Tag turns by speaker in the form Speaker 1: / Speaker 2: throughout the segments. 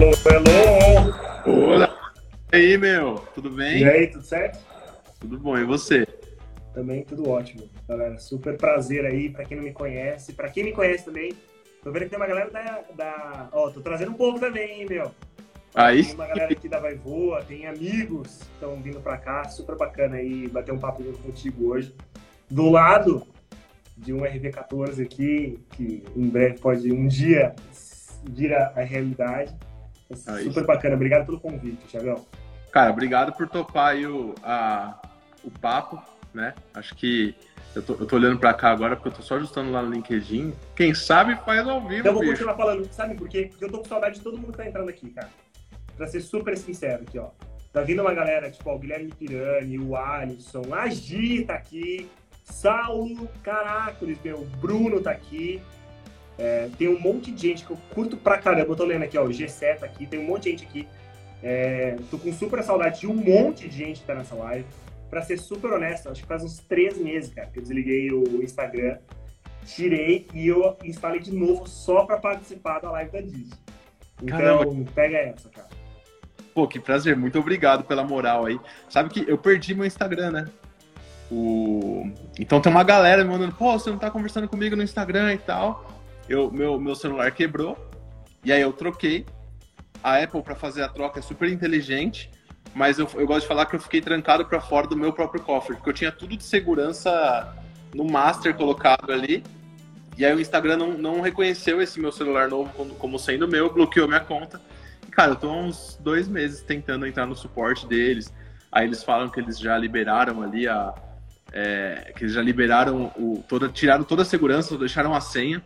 Speaker 1: Hello, hello!
Speaker 2: Olá! E aí, meu? Tudo bem?
Speaker 1: E aí, tudo certo?
Speaker 2: Tudo bom, e você?
Speaker 1: Também tudo ótimo, galera. Super prazer aí, pra quem não me conhece. Pra quem me conhece também, tô vendo que tem uma galera da. da... Ó, tô trazendo um povo também, hein, meu?
Speaker 2: Aí
Speaker 1: Tem uma galera aqui da Vai Voa, tem amigos que estão vindo pra cá, super bacana aí, bater um papo contigo hoje. Do lado de um RV14 aqui, que em breve pode um dia vira a realidade.
Speaker 2: Aí
Speaker 1: Super bacana, obrigado pelo convite, Thiagão.
Speaker 2: Cara, obrigado por topar aí o, a- o papo, né? Acho que eu tô, eu tô olhando pra cá agora porque eu tô só ajustando lá no LinkedIn. Quem sabe faz ao vivo,
Speaker 1: Então eu vou
Speaker 2: bicho.
Speaker 1: continuar falando, sabe por quê? Porque eu tô com saudade de todo mundo que tá entrando aqui, cara. Pra ser super sincero aqui, ó. Tá vindo uma galera, tipo, ó, o Guilherme Pirani, o Alisson, a Gi tá aqui, Saulo, Caracoles, meu, o Bruno tá aqui. É, tem um monte de gente que eu curto pra caramba. Eu tô lendo aqui, ó, o G7 tá aqui, tem um monte de gente aqui. É, tô com super saudade de um monte de gente que tá nessa live. Pra ser super honesto, acho que faz uns três meses, cara, que eu desliguei o Instagram, tirei e eu instalei de novo só pra participar da live da Disney. Então,
Speaker 2: Caramba.
Speaker 1: pega essa, cara.
Speaker 2: Pô, que prazer. Muito obrigado pela moral aí. Sabe que eu perdi meu Instagram, né? O... Então tem uma galera me mandando, pô, você não tá conversando comigo no Instagram e tal. Eu, meu, meu celular quebrou. E aí eu troquei. A Apple, pra fazer a troca, é super inteligente. Mas eu, eu gosto de falar que eu fiquei trancado pra fora do meu próprio cofre. Porque eu tinha tudo de segurança no master colocado ali. E aí o Instagram não, não reconheceu esse meu celular novo como, como sendo meu, bloqueou minha conta. E, cara, eu tô há uns dois meses tentando entrar no suporte deles. Aí eles falam que eles já liberaram ali a. é, que eles já liberaram o. Toda, tiraram toda a segurança, deixaram a senha.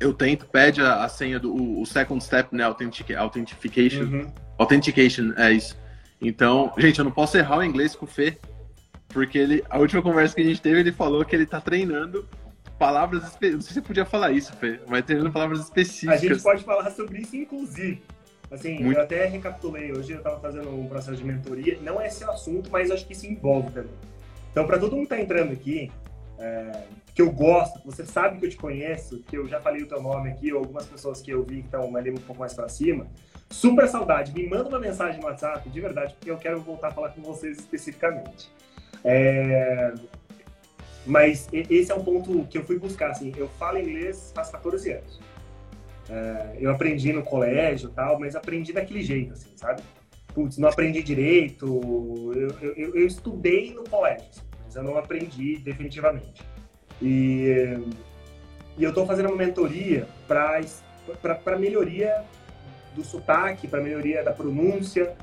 Speaker 2: Eu tento, pede a, a senha do o, o second step, né? Authentic, authentication.
Speaker 1: Uhum.
Speaker 2: Authentication, é isso. Então, gente, eu não posso errar o inglês com o Fê, porque ele, a última conversa que a gente teve, ele falou que ele tá treinando palavras específicas. Não sei se você podia falar isso, Fê, mas treinando palavras
Speaker 1: A
Speaker 2: específicas.
Speaker 1: gente pode falar sobre isso, inclusive. Assim,
Speaker 2: Muito.
Speaker 1: eu até recapitulei hoje, eu estava fazendo um processo de mentoria. Não é esse o assunto, mas acho que isso envolve também. Então, para todo mundo que tá entrando aqui, é, que eu gosto, você sabe que eu te conheço, que eu já falei o teu nome aqui, ou algumas pessoas que eu vi que estão ali um pouco mais para cima, super saudade. Me manda uma mensagem no WhatsApp, de verdade, porque eu quero voltar a falar com vocês especificamente. É, Mas esse é um ponto que eu fui buscar, assim, eu falo inglês faz 14 anos. É, eu aprendi no colégio tal, mas aprendi daquele jeito, assim, sabe? Putz, não aprendi direito, eu, eu, eu- estudei no colégio, assim, eu não aprendi definitivamente. E, e eu estou fazendo uma mentoria para melhoria do sotaque, para melhoria da pronúncia,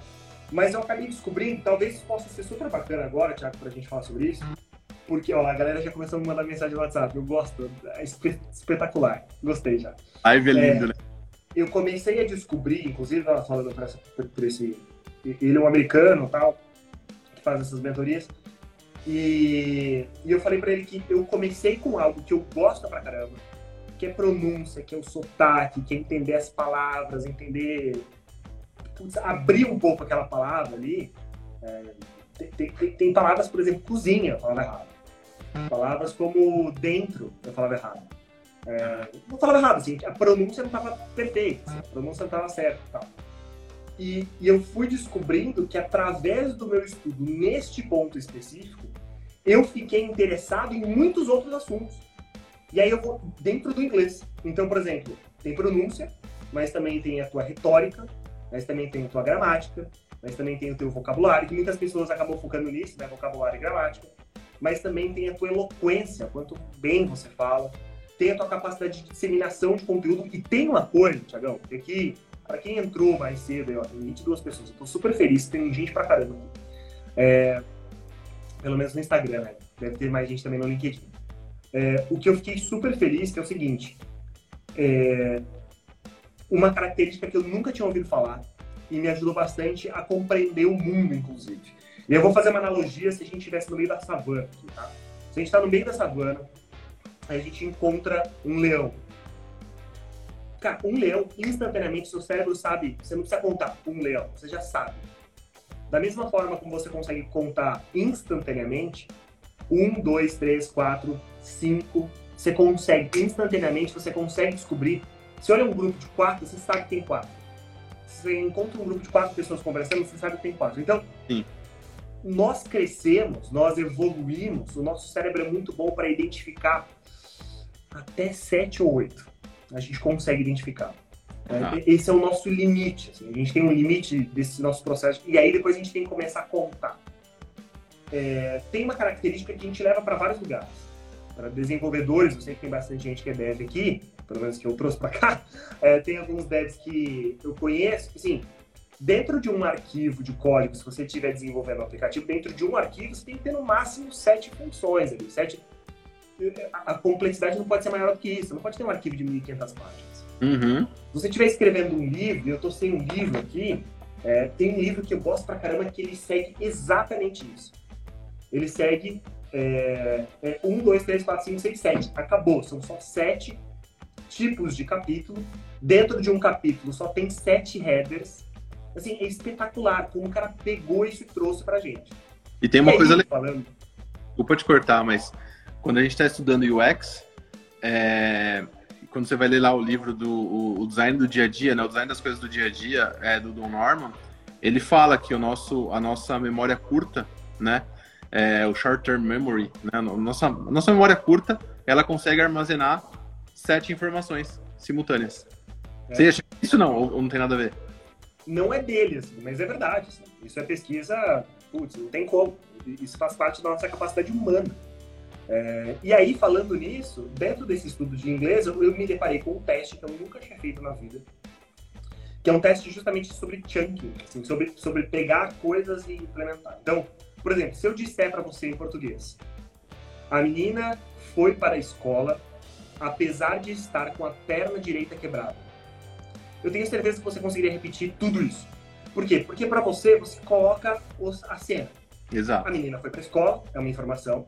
Speaker 1: mas eu acabei descobrindo, talvez isso possa ser super bacana agora, Thiago, para a gente falar sobre isso, porque ó, a galera já começou a me mandar mensagem no WhatsApp, eu gosto, é espe- espetacular, gostei já
Speaker 2: Live é lindo, né?
Speaker 1: eu comecei a descobrir, inclusive falando por esse. Ele é um americano tal, que faz essas mentorias. E, e eu falei pra ele que eu comecei com algo que eu gosto pra caramba, que é pronúncia, que é o sotaque, que é entender as palavras, entender. putz, abrir um pouco aquela palavra ali. É, tem, tem- tem- tem palavras, por exemplo, cozinha, eu falava errado. Palavras como dentro, eu falava errado. É, não falava errado, assim, a pronúncia não estava perfeita, assim, a pronúncia não estava certa e tal. E, e eu fui descobrindo que através do meu estudo neste ponto específico, eu fiquei interessado em muitos outros assuntos. E aí eu vou dentro do inglês. Então, por exemplo, tem pronúncia, mas também tem a tua retórica, mas também tem a tua gramática, mas também tem o teu vocabulário, que muitas pessoas acabam focando nisso, né, vocabulário e gramática. Mas também tem a tua eloquência, quanto bem você fala, tem a tua capacidade de disseminação de conteúdo e tem uma coisa, Tiagão, que aqui, para quem entrou mais cedo, ó, tem 22 pessoas, eu tô super feliz, tem gente pra caramba aqui. É, pelo menos no Instagram, né? Deve ter mais gente também no LinkedIn. É, o que eu fiquei super feliz que é o seguinte, é, uma característica que eu nunca tinha ouvido falar e me ajudou bastante a compreender o mundo, inclusive. E eu vou fazer uma analogia se a gente estivesse no meio da savana, tá? Se a gente está no meio da savana, a gente encontra um leão. Cara, um leão, instantaneamente, seu cérebro sabe, você não precisa contar um leão, você já sabe. Da mesma forma como você consegue contar instantaneamente, um, dois, três, quatro, cinco, você consegue instantaneamente, você consegue descobrir. Você olha um grupo de quatro, você sabe que tem quatro. você encontra um grupo de quatro pessoas conversando, você sabe que tem quatro. Então,
Speaker 2: Sim.
Speaker 1: nós crescemos, nós evoluímos, o nosso cérebro é muito bom para identificar até sete ou oito. A gente consegue identificar. É,
Speaker 2: Ah.
Speaker 1: Esse é o nosso limite. assim, a gente tem um limite desse nosso processo. E aí depois a gente tem que começar a contar. É, tem uma característica que a gente leva para vários lugares. Para desenvolvedores, eu sei que tem bastante gente que é dev aqui, pelo menos que eu trouxe para cá. É, tem alguns devs que eu conheço. Assim, dentro de um arquivo de código, se você estiver desenvolvendo um aplicativo, dentro de um arquivo você tem que ter no máximo sete funções ali. Sete... A a complexidade não pode ser maior do que isso. Não pode ter um arquivo de 1.500 páginas.
Speaker 2: Uhum.
Speaker 1: Se você estiver escrevendo um livro, e eu estou sem um livro aqui, é, tem um livro que eu gosto pra caramba que ele segue exatamente isso. Ele segue é, é, 1, 2, 3, 4, 5, 6, 7. Acabou. São só sete tipos de capítulo. Dentro de um capítulo só tem sete headers. Assim, é espetacular como o cara pegou isso e trouxe pra gente.
Speaker 2: E tem uma
Speaker 1: E aí,
Speaker 2: coisa legal.
Speaker 1: falando,
Speaker 2: Desculpa te cortar, mas quando a gente está estudando UX, é, quando você vai ler lá o livro do o, o design do dia a dia, né, o design das coisas do dia a dia, é, do Don Norman, ele fala que o nosso, a nossa memória curta, né, é, o short-term memory, né, a nossa, nossa memória curta, ela consegue armazenar sete informações simultâneas.
Speaker 1: É.
Speaker 2: Você acha isso não, ou, ou não tem nada a ver?
Speaker 1: não é dele, assim, mas é verdade. assim. Isso é pesquisa, putz, não tem como. Isso faz parte da nossa capacidade humana. É, e aí, falando nisso, dentro desse estudo de inglês, eu, eu me deparei com um teste que eu nunca tinha feito na vida, que é um teste justamente sobre chunking, assim, sobre, sobre pegar coisas e implementar. Então, por exemplo, se eu disser para você em português, a menina foi para a escola apesar de estar com a perna direita quebrada. Eu tenho certeza que você conseguiria repetir tudo isso. Por quê? Porque para você, você coloca os- a cena.
Speaker 2: Exato.
Speaker 1: A menina foi para a escola, é uma informação.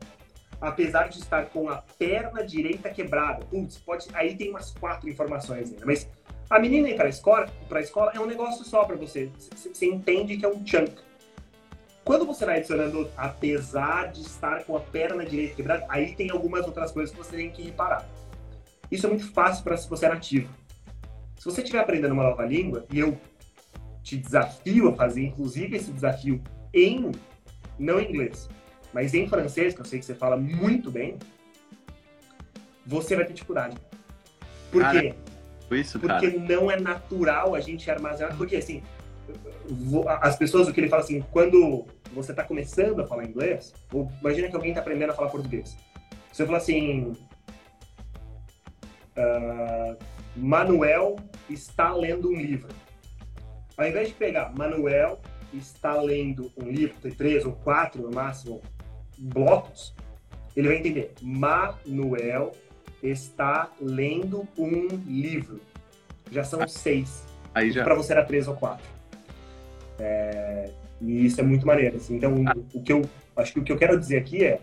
Speaker 1: Apesar de estar com a perna direita quebrada, putz, pode, aí tem umas quatro informações ainda. Mas a menina ir para a escola, escola é um negócio só para você. Você entende que é um chunk. Quando você vai adicionando apesar de estar com a perna direita quebrada, aí tem algumas outras coisas que você tem que reparar. Isso é muito fácil para se você é nativo. Se você estiver aprendendo uma nova língua, e eu te desafio a fazer, inclusive, esse desafio em, não inglês, mas em francês, que eu sei que você fala muito bem, você vai ter dificuldade. Por
Speaker 2: Cara,
Speaker 1: quê?
Speaker 2: Isso, cara.
Speaker 1: Porque não é natural a gente armazenar. Porque, assim, as pessoas, o que ele fala assim, quando você está começando a falar inglês, ou imagina que alguém está aprendendo a falar português. Você fala assim. ah, Manuel está lendo um livro. Ao invés de pegar Manuel está lendo um livro, tem três ou quatro no máximo blocos, ele vai entender. Manuel está lendo um livro. Já são seis.
Speaker 2: Aí já.
Speaker 1: Para você era três ou quatro. É, E isso é muito maneiro. assim. Então, o que eu acho que o que eu quero dizer aqui é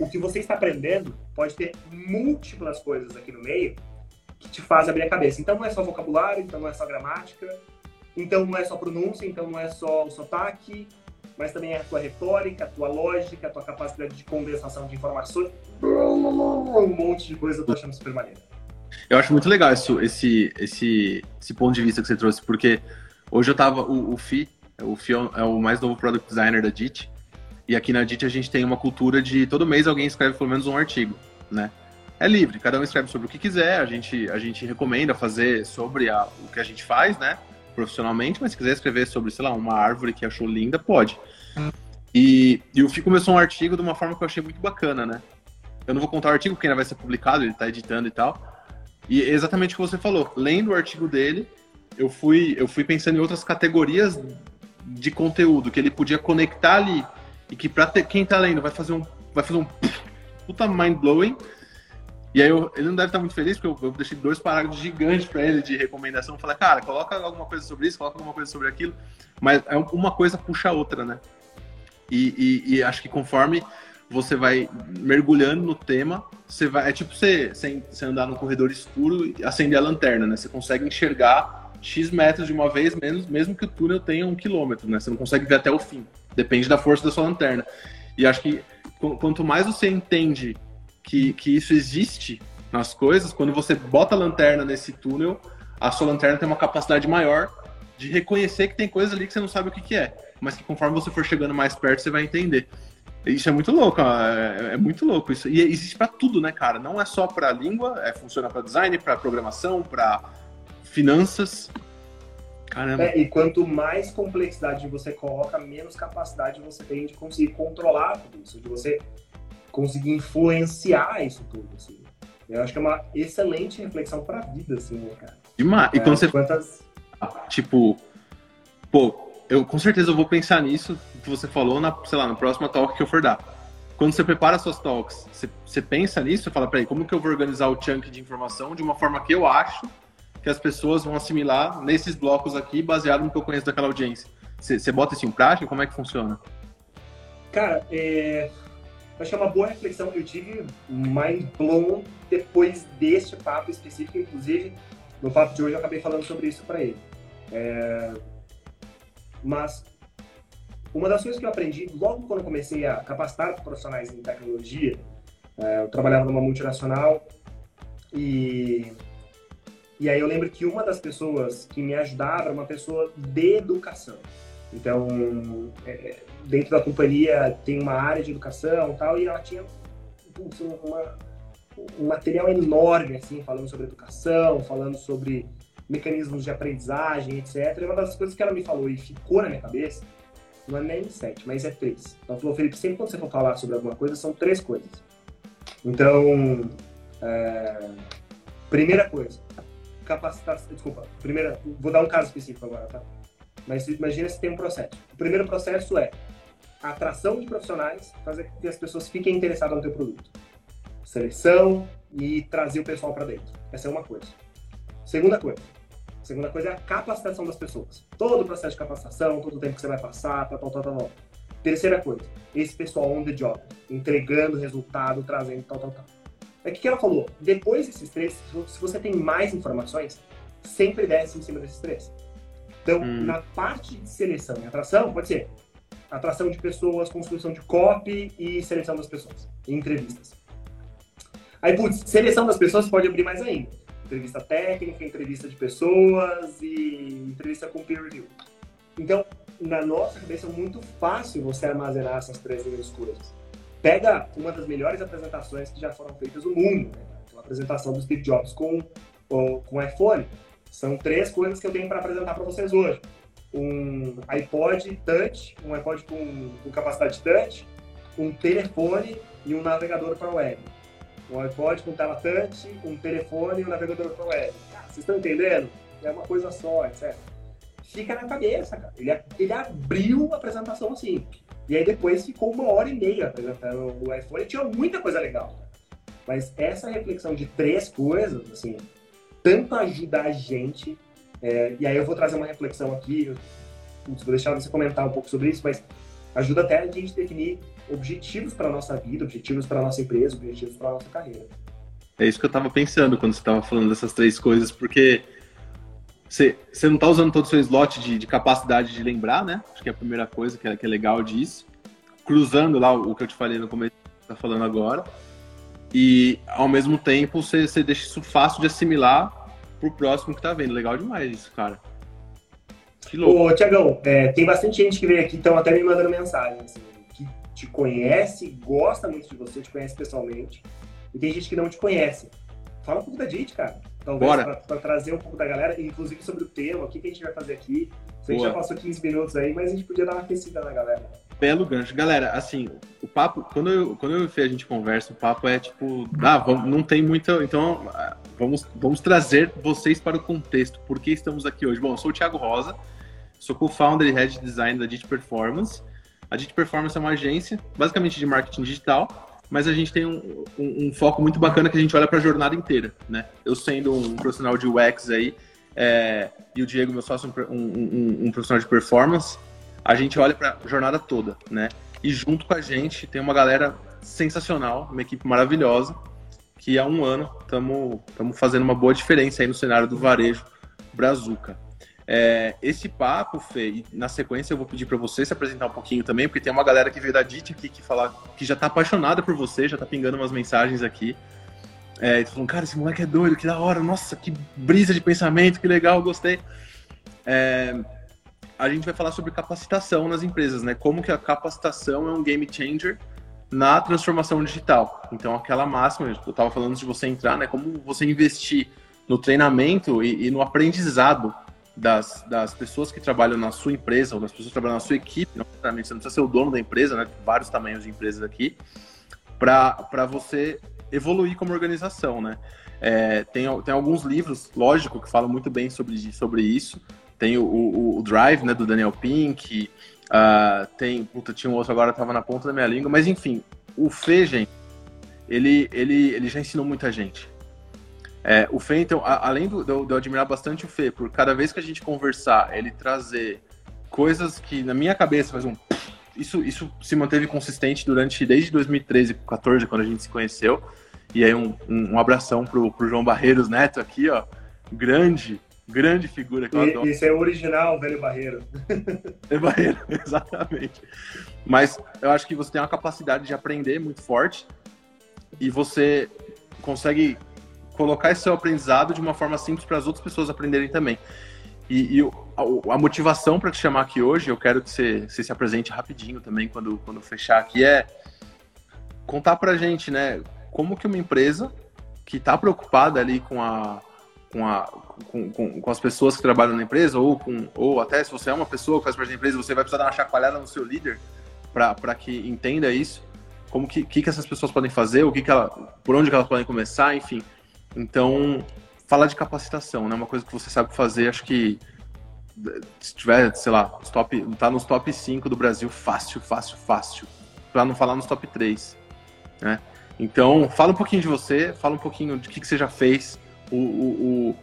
Speaker 1: o que você está aprendendo pode ter múltiplas coisas aqui no meio que te faz abrir a cabeça. Então não é só vocabulário, então não é só gramática, então não é só pronúncia, então não é só o sotaque, mas também é a tua retórica, a tua lógica, a tua capacidade de condensação de informações. Um monte de coisa eu tô achando super maneiro.
Speaker 2: Eu acho muito legal esse, esse, esse, ponto de vista que você trouxe, porque hoje eu tava. O, o Fi, o Fi é o- é mais novo product designer da DIT. E aqui na DIT a gente tem uma cultura de todo mês alguém escreve pelo menos um artigo, né? É livre, cada um escreve sobre o que quiser, a gente, a gente recomenda fazer sobre a- o que a gente faz, né? Profissionalmente, mas se quiser escrever sobre, sei lá, uma árvore que achou linda, pode. E, e o Fi começou um artigo de uma forma que eu achei muito bacana, né? Eu não vou contar o artigo porque ainda vai ser publicado, ele tá editando e tal. E é exatamente o que você falou. Lendo o artigo dele, eu fui, eu fui pensando em outras categorias de conteúdo que ele podia conectar ali e que para quem tá lendo vai fazer um vai fazer um puta mind blowing. E aí eu- ele não deve estar muito feliz porque eu, eu deixei dois parágrafos gigantes para ele de recomendação, falei: "Cara, coloca alguma coisa sobre isso, coloca alguma coisa sobre aquilo". Mas é um- uma coisa puxa a outra, né? E, e- e acho que conforme você vai mergulhando no tema, você vai. É tipo você, você, andar num corredor escuro e acender a lanterna, né? Você consegue enxergar X metros de uma vez, menos, mesmo que o túnel tenha um quilômetro, né? Você não consegue ver até o fim. Depende da força da sua lanterna. E acho que qu- quanto mais você entende que, que isso existe nas coisas, quando você bota a lanterna nesse túnel, a sua lanterna tem uma capacidade maior de reconhecer que tem coisas ali que você não sabe o que, que é, mas que conforme você for chegando mais perto, você vai entender. Isso é muito louco, é, é muito louco isso. E existe para tudo, né, cara? Não é só para língua, é, funciona para design, para programação, para finanças.
Speaker 1: Caramba. É, e quanto mais complexidade você coloca, menos capacidade você tem de conseguir controlar tudo isso, de você conseguir influenciar isso tudo, assim. Eu acho que é uma excelente reflexão para a vida, assim, né, cara?
Speaker 2: Demais. E é, quando você. Quantas... Tipo, pô, eu com certeza eu vou pensar nisso que você falou na, sei lá, na próxima talk que eu for dar. Quando você prepara suas talks, você, você pensa nisso, você fala, peraí, como que eu vou organizar o chunk de informação de uma forma que eu acho que as pessoas vão assimilar nesses blocos aqui, baseado no que eu conheço daquela audiência. Você, você bota isso em prática? Como é que funciona?
Speaker 1: Cara, é... acho que é uma boa reflexão. Eu tive mind blown depois deste papo específico, inclusive no papo de hoje eu acabei falando sobre isso para ele. É... Mas uma das coisas que eu aprendi logo quando comecei a capacitar profissionais em tecnologia, é, eu trabalhava numa multinacional e e aí eu lembro que uma das pessoas que me ajudava era uma pessoa de educação. Então, é, dentro da companhia tem uma área de educação e tal, e ela tinha uma, um material enorme, assim, falando sobre educação, falando sobre mecanismos de aprendizagem, etc. E uma das coisas que ela me falou e ficou na minha cabeça não é nem sete, mas é três. Ela falou, Felipe, sempre quando você for falar sobre alguma coisa, são três coisas. Então, é... primeira coisa, capacitação. Desculpa, primeira, vou dar um caso específico agora, tá? Mas imagina se tem um processo. O primeiro processo é atração de profissionais, fazer com que as pessoas fiquem interessadas no teu produto. Seleção e trazer o pessoal para dentro. Essa é uma coisa. Segunda coisa, segunda coisa é a capacitação das pessoas. Todo o processo de capacitação, todo o tempo que você vai passar, tal, tal, tal, tal. Terceira coisa, esse pessoal on the job, entregando resultado, trazendo tal, tal, tal. É o que ela falou. Depois desses três, se você tem mais informações, sempre desce em cima desses três. Então, hum. na parte de seleção e atração, pode ser atração de pessoas, construção de copy e seleção das pessoas, entrevistas. Aí, putz, seleção das pessoas pode abrir mais ainda entrevista técnica, entrevista de pessoas e entrevista com peer review. Então, na nossa cabeça é muito fácil você armazenar essas três grandes coisas. Pega uma das melhores apresentações que já foram feitas no mundo, né? a apresentação do Steve Jobs com o com iPhone. São três coisas que eu tenho para apresentar para vocês hoje. Um iPod Touch, um iPod com, com capacidade touch, um telefone e um navegador para web um iPod com tela touch, um telefone e um navegador para web. vocês estão entendendo? É uma coisa só, etc. Fica na cabeça, cara. Ele, ele abriu a apresentação assim. E aí depois ficou uma hora e meia apresentando o iPhone tinha muita coisa legal. Mas essa reflexão de três coisas, assim, tanto ajuda a gente, é, e aí eu vou trazer uma reflexão aqui, eu, vou deixar você comentar um pouco sobre isso, mas ajuda até a gente definir objetivos para nossa vida, objetivos para nossa empresa, objetivos para nossa carreira.
Speaker 2: É isso que eu estava pensando quando você estava falando dessas três coisas, porque você, você não está usando todo o seu slot de, de, capacidade de lembrar, né? Acho que é a primeira coisa que é, que é legal disso. Cruzando lá o, que eu te falei no começo, que tá falando agora. E, ao mesmo tempo, você, você deixa isso fácil de assimilar pro próximo que tá vendo. Legal demais isso, cara.
Speaker 1: Que louco. Ô, Tiagão, é, tem bastante gente que veio aqui, estão até me mandando mensagem, assim te conhece, gosta muito de você, te conhece pessoalmente, e tem gente que não te conhece. Fala um pouco da gente, cara. Talvez para trazer um pouco da galera, inclusive sobre o tema, o que, que a gente vai fazer aqui. A gente já passou 15 minutos aí, mas a gente podia dar uma aquecida na galera.
Speaker 2: Belo gancho. Galera, assim, o papo, quando eu, quando eu e a gente conversa, o papo é tipo, ah, não tem muita. Então, vamos, vamos trazer vocês para o contexto. Por que estamos aqui hoje? Bom, eu sou o Thiago Rosa, sou co-founder e head de design da Digit Performance. A Digit Performance é uma agência, basicamente de marketing digital, mas a gente tem um, um, um foco muito bacana que a gente olha para a jornada inteira, né? Eu sendo um profissional de UX aí, é, e o Diego, meu sócio, um, um profissional de performance, a gente olha para a jornada toda, né? E junto com a gente tem uma galera sensacional, uma equipe maravilhosa, que há um ano estamos fazendo uma boa diferença aí no cenário do varejo Brazuca. É, esse papo, Fê, e na sequência eu vou pedir para você se apresentar um pouquinho também, porque tem uma galera que veio da DIT aqui que, fala, que já está apaixonada por você, já está pingando umas mensagens aqui. É, e falando, cara, esse moleque é doido, que da hora, nossa, que brisa de pensamento, que legal, gostei. É, a gente vai falar sobre capacitação nas empresas, né? Como que a capacitação é um game changer na transformação digital. Então, aquela máxima, eu estava falando de você entrar, né? Como você investir no treinamento e, e no aprendizado das, das pessoas que trabalham na sua empresa ou das pessoas que trabalham na sua equipe, não você não precisa ser o dono da empresa, né? Vários tamanhos de empresas aqui, para você evoluir como organização, né? É, tem, tem alguns livros, lógico, que falam muito bem sobre, sobre isso. Tem o, o, o Drive, né, do Daniel Pink, Uh, tem, puta, tinha um outro agora, tava na ponta da minha língua, mas enfim, o Fê, gente, ele, ele, ele já ensinou muita gente. É, o Fê, então, a, além do, de, eu, admirar bastante o Fê, por cada vez que a gente conversar, ele trazer coisas que na minha cabeça faz um. Isso, isso se manteve consistente durante desde 2013, 2014, quando a gente se conheceu. E aí um, um, um abração pro, pro João Barreiros Neto aqui, ó. Grande, Grande figura que eu
Speaker 1: e,
Speaker 2: adoro.
Speaker 1: Isso é original, velho Barreiro.
Speaker 2: É Barreiro, exatamente. Mas eu acho que você tem uma capacidade de aprender muito forte e você consegue colocar esse seu aprendizado de uma forma simples para as outras pessoas aprenderem também. E, e a, a, motivação para te chamar aqui hoje, eu quero que você, você, se apresente rapidinho também quando, quando fechar aqui, é contar para a gente, né, como que uma empresa que está preocupada ali com a com, a, com, com, com, as pessoas que trabalham na empresa, ou, com, ou até se você é uma pessoa que faz parte da empresa, você vai precisar dar uma chacoalhada no seu líder para que entenda isso, como que, que, que essas pessoas podem fazer, o que, que ela, por onde elas podem começar, enfim. Então, falar de capacitação, né? Uma coisa que você sabe fazer, acho que se tiver, sei lá, top, tá nos top 5 do Brasil, fácil, fácil, fácil. Para não falar nos top 3, né? Então, fala um pouquinho de você, fala um pouquinho de que, que você já fez, o, o,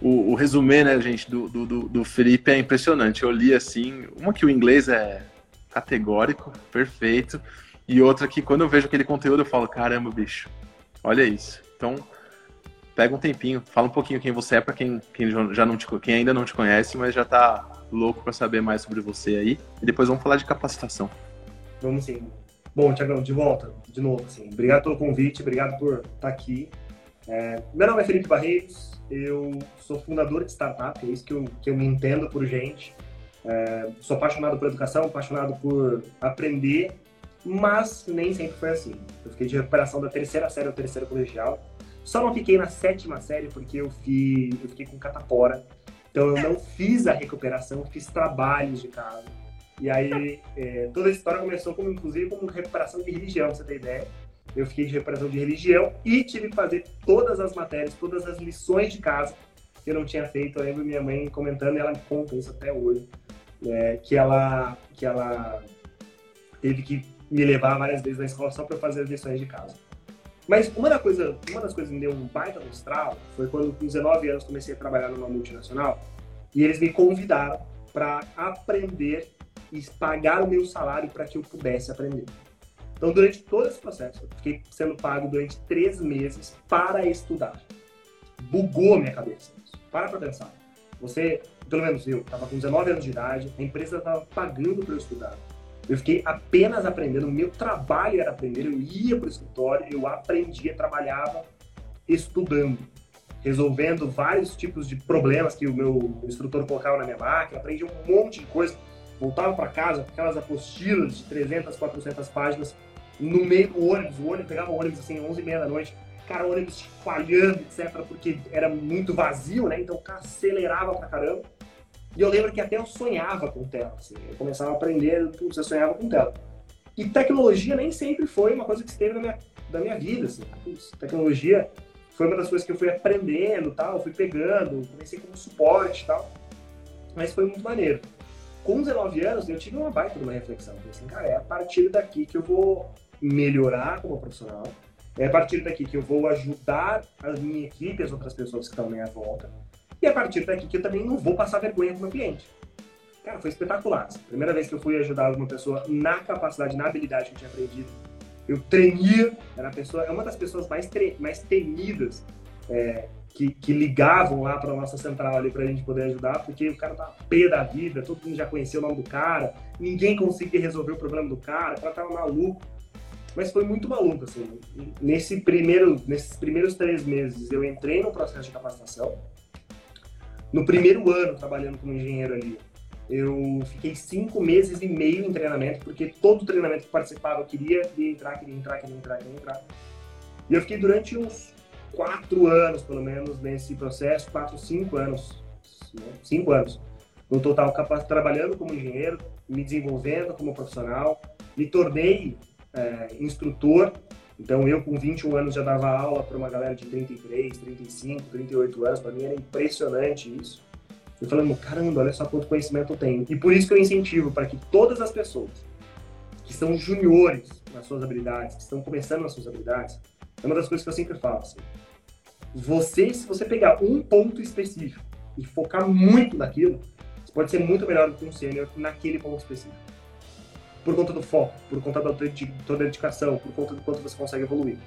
Speaker 2: o resumê, né, gente, do, do, do Felipe é impressionante. Eu li assim, uma que o inglês é categórico, perfeito, e outra que quando eu vejo aquele conteúdo eu falo, caramba, bicho, olha isso. Então, pega um tempinho, fala um pouquinho quem você é para quem, quem, já não te, quem ainda não te conhece, mas já tá louco para saber mais sobre você aí. E depois vamos falar de capacitação.
Speaker 1: Vamos sim. Bom, Tiagão, de volta, de novo, assim. Obrigado pelo convite, obrigado por estar tá aqui. É, meu nome é Felipe Barreiros, eu sou fundador de startup, é isso que eu, que eu me entendo por gente. É, sou apaixonado por educação, apaixonado por aprender, mas nem sempre foi assim. Eu fiquei de recuperação da terceira série ao terceiro colegial. Só não fiquei na sétima série porque eu, eu fiquei com catapora. Então eu não fiz a recuperação, fiz trabalhos de casa. E aí é, toda a história começou como, inclusive, como recuperação de religião, você ter ideia eu fiquei de reparação de religião e tive que fazer todas as matérias, todas as lições de casa que eu não tinha feito. Eu lembro minha mãe comentando, e ela me conta isso até hoje, né, que, ela, que ela teve que me levar várias vezes na escola só para fazer as lições de casa. Mas uma, da coisa, uma das coisas que me deu um baita nostral foi quando, com 19 anos, comecei a trabalhar numa multinacional e eles me convidaram para aprender e pagar o meu salário para que eu pudesse aprender. Então, durante todo esse processo, eu fiquei sendo pago durante três meses para estudar. Bugou a minha cabeça. Para para pensar. Você, pelo menos eu, estava com 19 anos de idade, a empresa estava pagando para eu estudar. Eu fiquei apenas aprendendo, meu trabalho era aprender, eu ia para o escritório, eu aprendia, trabalhava estudando, resolvendo vários tipos de problemas que o meu instrutor colocava na minha máquina, aprendi um monte de coisa, voltava para casa com aquelas apostilas de 300, 400 páginas, no meio do ônibus, o ônibus, pegava o ônibus assim, 11 e meia da noite, cara, o ônibus falhando, etc, porque era muito vazio, né, então o cara acelerava pra caramba, e eu lembro que até eu sonhava com tela, assim, eu começava a aprender, putz, eu sonhava com tela. E tecnologia nem sempre foi uma coisa que esteve na minha, da minha vida, assim, putz, tecnologia foi uma das coisas que eu fui aprendendo, tal, fui pegando, comecei como suporte tal, mas foi muito maneiro. Com 19 anos, eu tive uma baita de uma reflexão, falei assim, cara, é a partir daqui que eu vou melhorar como profissional. É a partir daqui que eu vou ajudar a minha equipe, as outras pessoas que estão à minha volta. E é a partir daqui que eu também não vou passar vergonha com o meu cliente. Cara, foi espetacular. Primeira vez que eu fui ajudar uma pessoa na capacidade, na habilidade que eu tinha aprendido, eu tremia. Era pessoa, é uma das pessoas mais, tre, mais temidas é, que, que, ligavam lá para nossa central ali para a gente poder ajudar, porque o cara tava pé da vida, todo mundo já conhecia o nome do cara, ninguém conseguia resolver o problema do cara, o cara tava maluco. Mas foi muito maluco, assim. Nesse primeiro, nesses primeiros três meses, eu entrei no processo de capacitação. No primeiro ano, trabalhando como engenheiro ali, eu fiquei cinco meses e meio em treinamento, porque todo treinamento que participava eu queria, queria entrar, queria entrar, queria entrar, queria entrar. E eu fiquei durante uns quatro anos, pelo menos, nesse processo, quatro, cinco anos, né? cinco anos, no total, trabalhando como engenheiro, me desenvolvendo como profissional, me tornei é, instrutor, então eu com 21 anos já dava aula para uma galera de 33, 35, 38 anos, para mim era impressionante isso. Eu falando, caramba, olha só quanto conhecimento eu tenho. E por isso que eu incentivo para que todas as pessoas que são juniores nas suas habilidades, que estão começando nas suas habilidades, é uma das coisas que eu sempre falo. Assim, você, se você pegar um ponto específico e focar muito naquilo, você pode ser muito melhor do que um sênior naquele ponto específico. Por conta do foco, por conta da tua dedicação, por conta do quanto você consegue evoluir.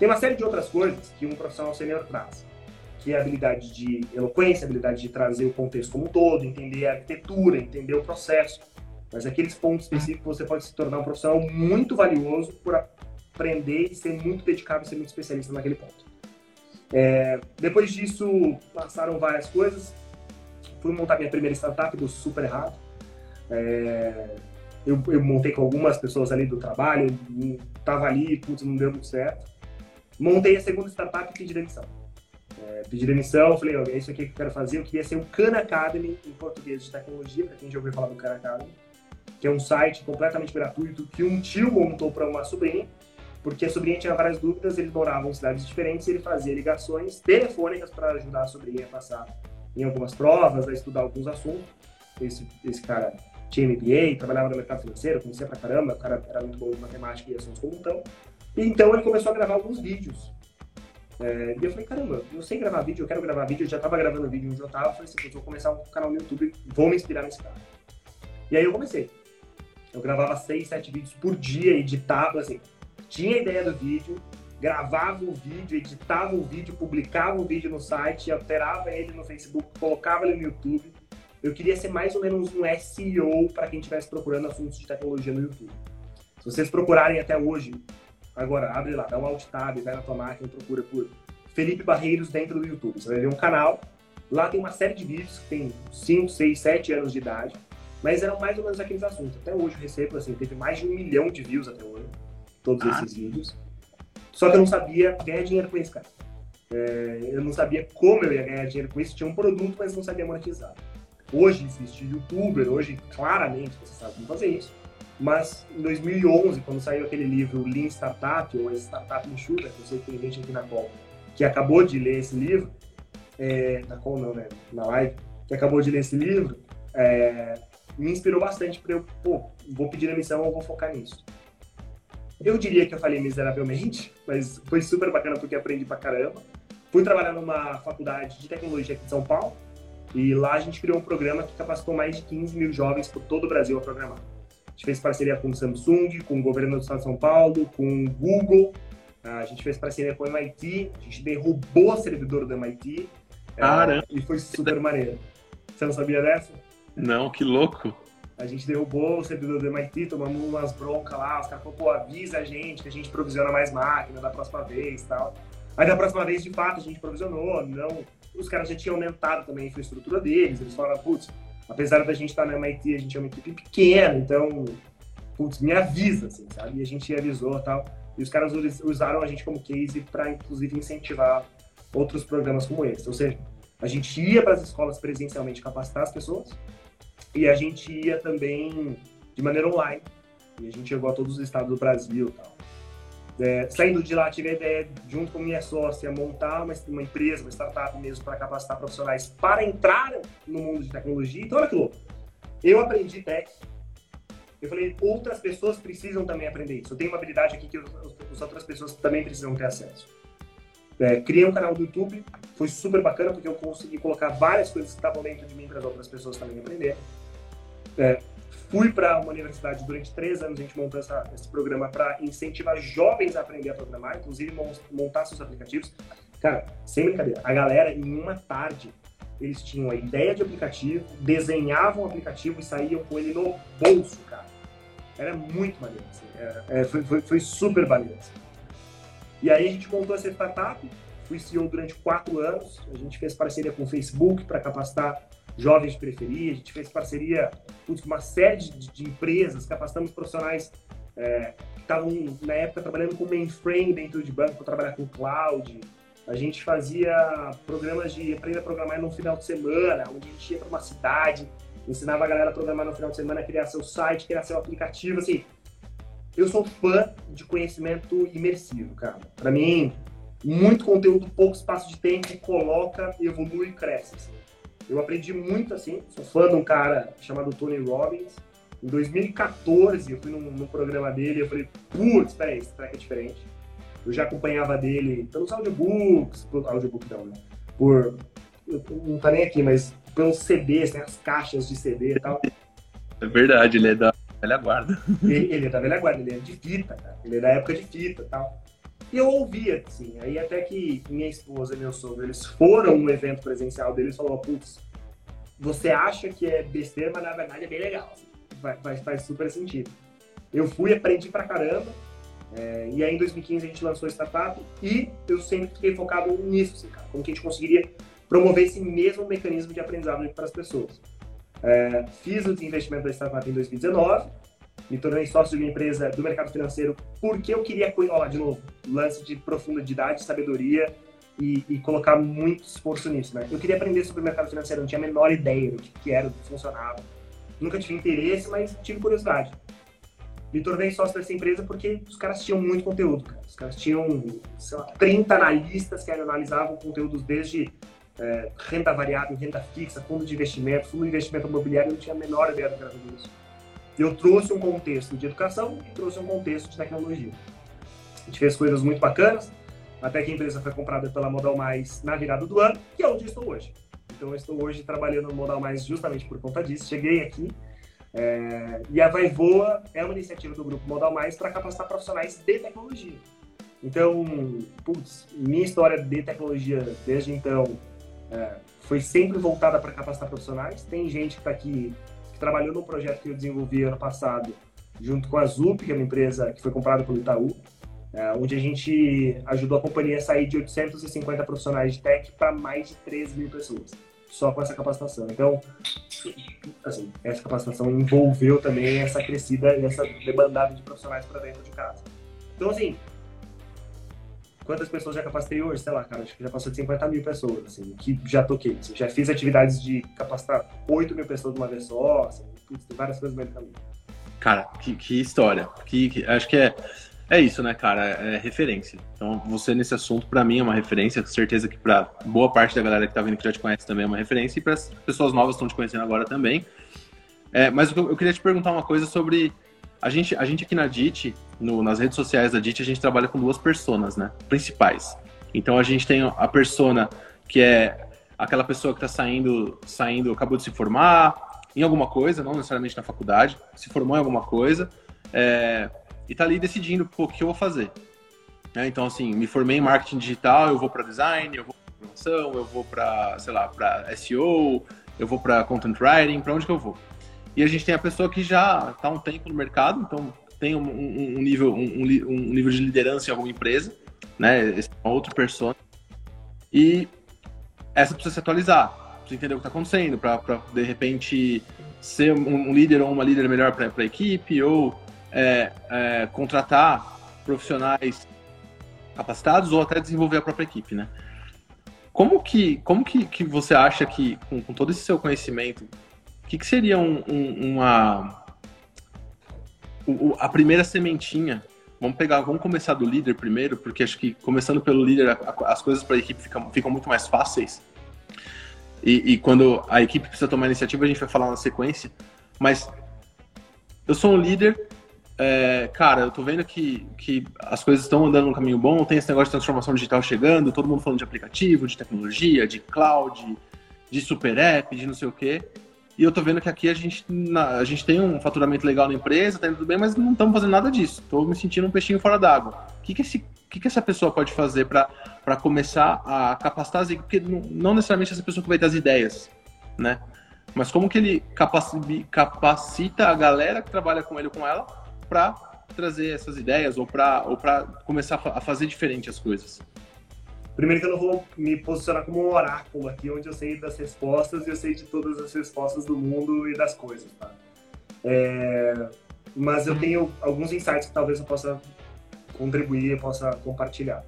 Speaker 1: Tem uma série de outras coisas que um profissional sênior traz que é a habilidade de eloquência, a habilidade de trazer o contexto como um todo, entender a arquitetura, entender o processo. Mas aqueles pontos específicos você pode se tornar um profissional muito valioso por aprender e ser muito dedicado e ser muito especialista naquele ponto. É, depois disso, passaram várias coisas. Fui montar minha primeira startup do super errado. É, eu, eu, montei com algumas pessoas ali do trabalho, tava ali, putz, não deu muito certo. Montei a segunda startup e pedi demissão é, pedi demissão, falei, é isso aqui que eu quero fazer. Eu queria ser o Khan Academy em português de tecnologia, para quem já ouviu falar do Khan Academy, que é um site completamente gratuito que um tio montou para uma sobrinha, porque a sobrinha tinha várias dúvidas, eles moravam em cidades diferentes e ele fazia ligações telefônicas para ajudar a sobrinha a passar em algumas provas, a estudar alguns assuntos. Esse, esse cara tinha MBA, trabalhava no mercado financeiro, conhecia pra caramba, o cara era muito bom em matemática e assuntos como então. Então ele começou a gravar alguns vídeos é, e eu falei, caramba, eu sei gravar vídeo, eu quero gravar vídeo, eu já tava gravando vídeo onde eu tava, falei assim, vou começar um canal no YouTube, vou me inspirar nesse cara. E aí eu comecei. Eu gravava seis, sete vídeos por dia, editava, assim, tinha a ideia do vídeo, gravava o vídeo, editava o vídeo, publicava o vídeo no site, alterava ele no Facebook, colocava ele no YouTube. Eu queria ser mais ou menos um SEO para quem estivesse procurando assuntos de tecnologia no YouTube. Se vocês procurarem até hoje Agora, abre lá, dá um alt tab, vai na tua máquina, procura por Felipe Barreiros dentro do YouTube. Você vai ver um canal. Lá tem uma série de vídeos que tem 5, 6, 7 anos de idade, mas eram mais ou menos aqueles assuntos. Até hoje eu recebo, assim, teve mais de um milhão de views até hoje, todos ah. esses vídeos. Só que eu não sabia ganhar dinheiro com isso, cara. É, eu não sabia como eu ia ganhar dinheiro com isso. Tinha um produto, mas não sabia monetizar. Hoje existe youtuber, hoje claramente você sabe como fazer isso. Mas em 2011, quando saiu aquele livro Lean Startup, ou Startup Enxuta, que eu sei que tem gente aqui na call que acabou de ler esse livro, é, na call não, né? Na live, que acabou de ler esse livro, é, me inspirou bastante para eu, pô, vou pedir a missão, vou focar nisso. Eu diria que eu falei miseravelmente, mas foi super bacana porque aprendi pra caramba. Fui trabalhar numa faculdade de tecnologia aqui de São Paulo, e lá a gente criou um programa que capacitou mais de 15 mil jovens por todo o Brasil a programar. A gente fez parceria com o Samsung, com o governo do estado de São Paulo, com o Google. A gente fez parceria com o MIT. A gente derrubou o servidor do MIT.
Speaker 2: É, Caramba!
Speaker 1: E foi super maneiro. Você não sabia dessa?
Speaker 2: Não, que louco!
Speaker 1: A gente derrubou o servidor do MIT, tomamos umas broncas lá, os caras falaram, pô, avisa a gente que a gente provisiona mais máquina da próxima vez e tal. Aí da próxima vez, de fato, a gente provisionou, não... Os caras já tinham aumentado também a infraestrutura deles, eles falaram, putz, apesar da gente estar na MIT, a gente é uma equipe pequena, então, putz, me avisa, assim, sabe? E a gente avisou tal. E os caras usaram a gente como case para, inclusive, incentivar outros programas como esse. Ou seja, a gente ia para as escolas presencialmente capacitar as pessoas e a gente ia também de maneira online. E a gente chegou a todos os estados do Brasil tal. É, saindo de lá, tive a ideia, junto com minha sócia, montar uma, uma empresa, uma startup mesmo, para capacitar profissionais para entrar no mundo de tecnologia. Então, olha que louco. Eu aprendi tech. Eu falei, outras pessoas precisam também aprender isso. Eu tenho uma habilidade aqui que as outras pessoas também precisam ter acesso. É, criei um canal do YouTube, foi super bacana porque eu consegui colocar várias coisas que estavam dentro de mim para as outras pessoas também aprenderem. É, Fui para uma universidade durante três anos, a gente montou essa, esse programa para incentivar jovens a aprender a programar, inclusive montar seus aplicativos. Cara, sem brincadeira, a galera, em uma tarde, eles tinham a ideia de aplicativo, desenhavam o aplicativo e saíam com ele no bolso, cara. Era muito maneiro. Assim. É, foi, foi, foi, super maneiro. Assim. E aí a gente montou essa startup, fui CEO durante quatro anos, a gente fez parceria com o Facebook para capacitar jovens de periferia, a gente fez parceria com uma série de, de empresas, capacitamos profissionais é, que estavam, na época, trabalhando com mainframe dentro de banco para trabalhar com cloud. A gente fazia programas de aprender a programar no final de semana, onde a gente ia para uma cidade, ensinava a galera a programar no final de semana, criar seu site, criar seu aplicativo, assim. Eu sou fã de conhecimento imersivo, cara. Para mim, muito conteúdo, pouco espaço de tempo, coloca, evolui e cresce. Assim. Eu aprendi muito assim, sou fã de um cara chamado Tony Robbins. Em 2014, eu fui num, num programa dele e eu falei, putz, peraí, esse track é diferente. Eu já acompanhava dele pelos audiobooks, por, audiobook não, né? Por, não tá nem aqui, mas pelos CDs, né? As caixas de CD e tal.
Speaker 2: É verdade, ele é da velha guarda.
Speaker 1: Ele, ele é da velha guarda, ele é de fita, cara. Ele é da época de fita e tal. E eu ouvia, assim. Aí até que minha esposa e meu sogro, eles foram um evento presencial deles e falaram, putz, você acha que é besteira, mas na verdade é bem legal. Assim. Faz, faz super sentido. Eu fui, aprendi pra caramba. É, e aí em 2015 a gente lançou a startup e eu sempre fiquei focado nisso, assim, cara. Como que a gente conseguiria promover esse mesmo mecanismo de aprendizado para as pessoas. É, fiz o desinvestimento da startup em 2019 me tornei sócio de uma empresa do mercado financeiro porque eu queria, olha lá, de novo, lance de profundidade, sabedoria e, e, colocar muito esforço nisso, né? Eu queria aprender sobre o mercado financeiro, não tinha a menor ideia do que, que era, do que funcionava. Nunca tive interesse, mas tive curiosidade. Me tornei sócio dessa empresa porque os caras tinham muito conteúdo, cara. Os caras tinham, sei lá, 30 analistas que analisavam conteúdos desde é, renda variável, renda fixa, fundo de investimento, fundo de investimento imobiliário, eu não tinha a menor ideia do que era tudo isso. Eu trouxe um contexto de educação e trouxe um contexto de tecnologia. A gente fez coisas muito bacanas, até que a empresa foi comprada pela Modal Mais na virada do ano, que é onde estou hoje. Então, eu estou hoje trabalhando no Modal Mais justamente por conta disso. Cheguei aqui é, e a Vai Voa é uma iniciativa do grupo Modal Mais para capacitar profissionais de tecnologia. Então, putz, minha história de tecnologia desde então é, foi sempre voltada para capacitar profissionais. Tem gente que está aqui trabalhou num projeto que eu desenvolvi ano passado, junto com a ZUP, que é uma empresa que foi comprada pelo Itaú, é, onde a gente ajudou a companhia a sair de 850 profissionais de tech para mais de 13 mil pessoas, só com essa capacitação. Então, assim, essa capacitação envolveu também essa crescida e essa demandada de profissionais para dentro de casa. Então, assim, Quantas pessoas já capacitei hoje? Sei lá, cara, acho que já passou de 50 mil pessoas, assim, que já toquei. Assim, já fiz atividades de capacitar 8 mil pessoas de uma vez só, assim, tem várias coisas no meio do caminho.
Speaker 2: Cara, que, que história. Que, que, acho que é, é isso, né, cara? É referência. Então, você nesse assunto, para mim, é uma referência. Com certeza que para boa parte da galera que tá vindo que já te conhece também é uma referência. E para as pessoas novas que estão te conhecendo agora também. É, mas eu, eu queria te perguntar uma coisa sobre a gente, a gente aqui na DIT, no, nas redes sociais da DIT, a gente trabalha com duas personas, né? Principais. Então a gente tem a persona que é aquela pessoa que está saindo, saindo, acabou de se formar em alguma coisa, não necessariamente na faculdade, se formou em alguma coisa, é, e está ali decidindo o que eu vou fazer. É, então, assim, me formei em marketing digital, eu vou para design, eu vou para programação, eu vou para, sei lá, para SEO, eu vou para content writing, para onde que eu vou? E a gente tem a pessoa que já está um tempo no mercado, então tem um, um, um nível, um, um, nível de liderança em alguma empresa, né? É uma outra persona. E essa precisa se atualizar, precisa entender o que está acontecendo, para de repente ser um, líder ou uma líder melhor para a equipe, ou é, é, contratar profissionais capacitados, ou até desenvolver a própria equipe, né? Como que, como que, que você acha que, com, com todo esse seu conhecimento, o que, que seria um, um, uma. O, a primeira sementinha? Vamos pegar, vamos começar do líder primeiro, porque acho que começando pelo líder, as coisas para a equipe ficam, ficam muito mais fáceis. E, e, quando a equipe precisa tomar iniciativa, a gente vai falar na sequência. Mas eu sou um líder, é, cara, eu tô vendo que, que as coisas estão andando no caminho bom, tem esse negócio de transformação digital chegando, todo mundo falando de aplicativo, de tecnologia, de cloud, de super app, de não sei o quê. E eu tô vendo que aqui a gente, na, a gente tem um faturamento legal na empresa, tá indo tudo bem, mas não estamos fazendo nada disso. Tô me sentindo um peixinho fora d'água. O que, que, esse, que, que essa pessoa pode fazer para começar a capacitar as Porque não, não necessariamente essa pessoa que vai ter as ideias, né? Mas como que ele capacita a galera que trabalha com ele ou com ela para trazer essas ideias ou para ou começar a fazer diferente as coisas?
Speaker 1: Primeiro que eu não vou me posicionar como um oráculo aqui, onde eu sei das respostas e eu sei de todas as respostas do mundo e das coisas, tá? É... Mas eu tenho alguns insights que talvez eu possa contribuir, eu possa compartilhar.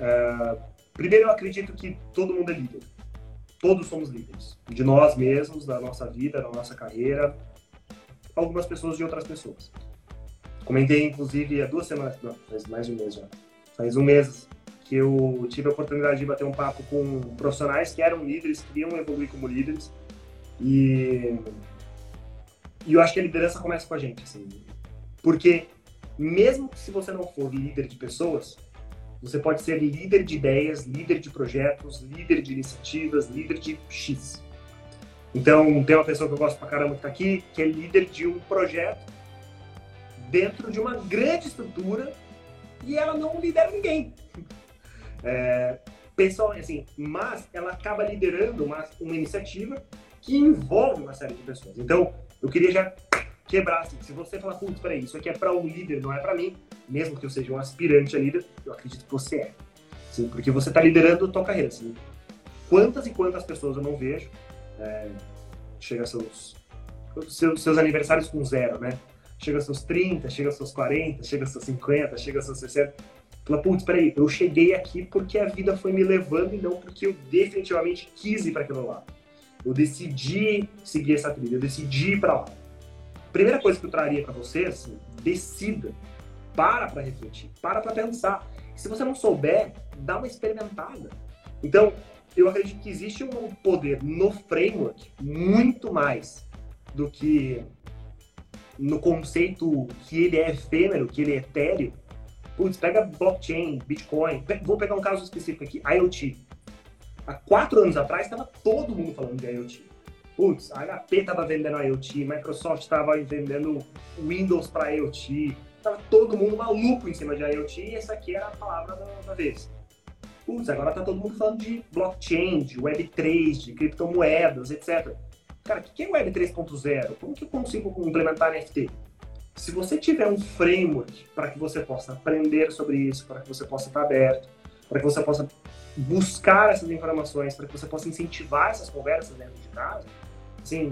Speaker 1: É... Primeiro, eu acredito que todo mundo é líder. Todos somos líderes. De nós mesmos, da nossa vida, da nossa carreira. Algumas pessoas de outras pessoas. Comentei, inclusive, há duas semanas, não, faz mais de um mês já. Faz um mês que eu tive a oportunidade de bater um papo com profissionais que eram líderes, queriam evoluir como líderes. E, e eu acho que a liderança começa com a gente, assim. Porque mesmo se você não for líder de pessoas, você pode ser líder de ideias, líder de projetos, líder de iniciativas, líder de X. Então, tem uma pessoa que eu gosto pra caramba que tá aqui, que é líder de um projeto dentro de uma grande estrutura e ela não lidera ninguém. É, pessoal, assim, mas ela acaba liderando uma, uma iniciativa que envolve uma série de pessoas. Então, eu queria já quebrar, assim, se você falar, putz, peraí, isso aqui é para um líder, não é para mim, mesmo que eu seja um aspirante a líder, eu acredito que você é. Sim, porque você está liderando a tua carreira. Assim. Quantas e quantas pessoas eu não vejo, é, chega seus, seus, seus aniversários com zero, né? Chega aos seus 30, chega aos seus 40, chega aos seus 50, chega aos seus 60 Fala, putz, peraí, eu cheguei aqui porque a vida foi me levando e não porque eu definitivamente quis ir para aquele lado. Eu decidi seguir essa trilha, eu decidi ir para lá. Primeira coisa que eu traria para você, assim, decida, para para refletir, para para pensar. Se você não souber, dá uma experimentada. Então, eu acredito que existe um poder no framework muito mais do que no conceito que ele é efêmero, que ele é etéreo, Putz, pega blockchain, Bitcoin. Vou pegar um caso específico aqui, IoT. Há quatro anos atrás, estava todo mundo falando de IoT. Putz, a HP estava vendendo IoT, Microsoft estava vendendo Windows para IoT. Estava todo mundo maluco em cima de IoT e essa aqui era a palavra da, da vez. Putz, agora está todo mundo falando de blockchain, de Web3, de criptomoedas, etc. Cara, o que é Web 3.0? Como que eu consigo implementar NFT? Se você tiver um framework para que você possa aprender sobre isso, para que você possa estar aberto, para que você possa buscar essas informações, para que você possa incentivar essas conversas dentro de casa, assim,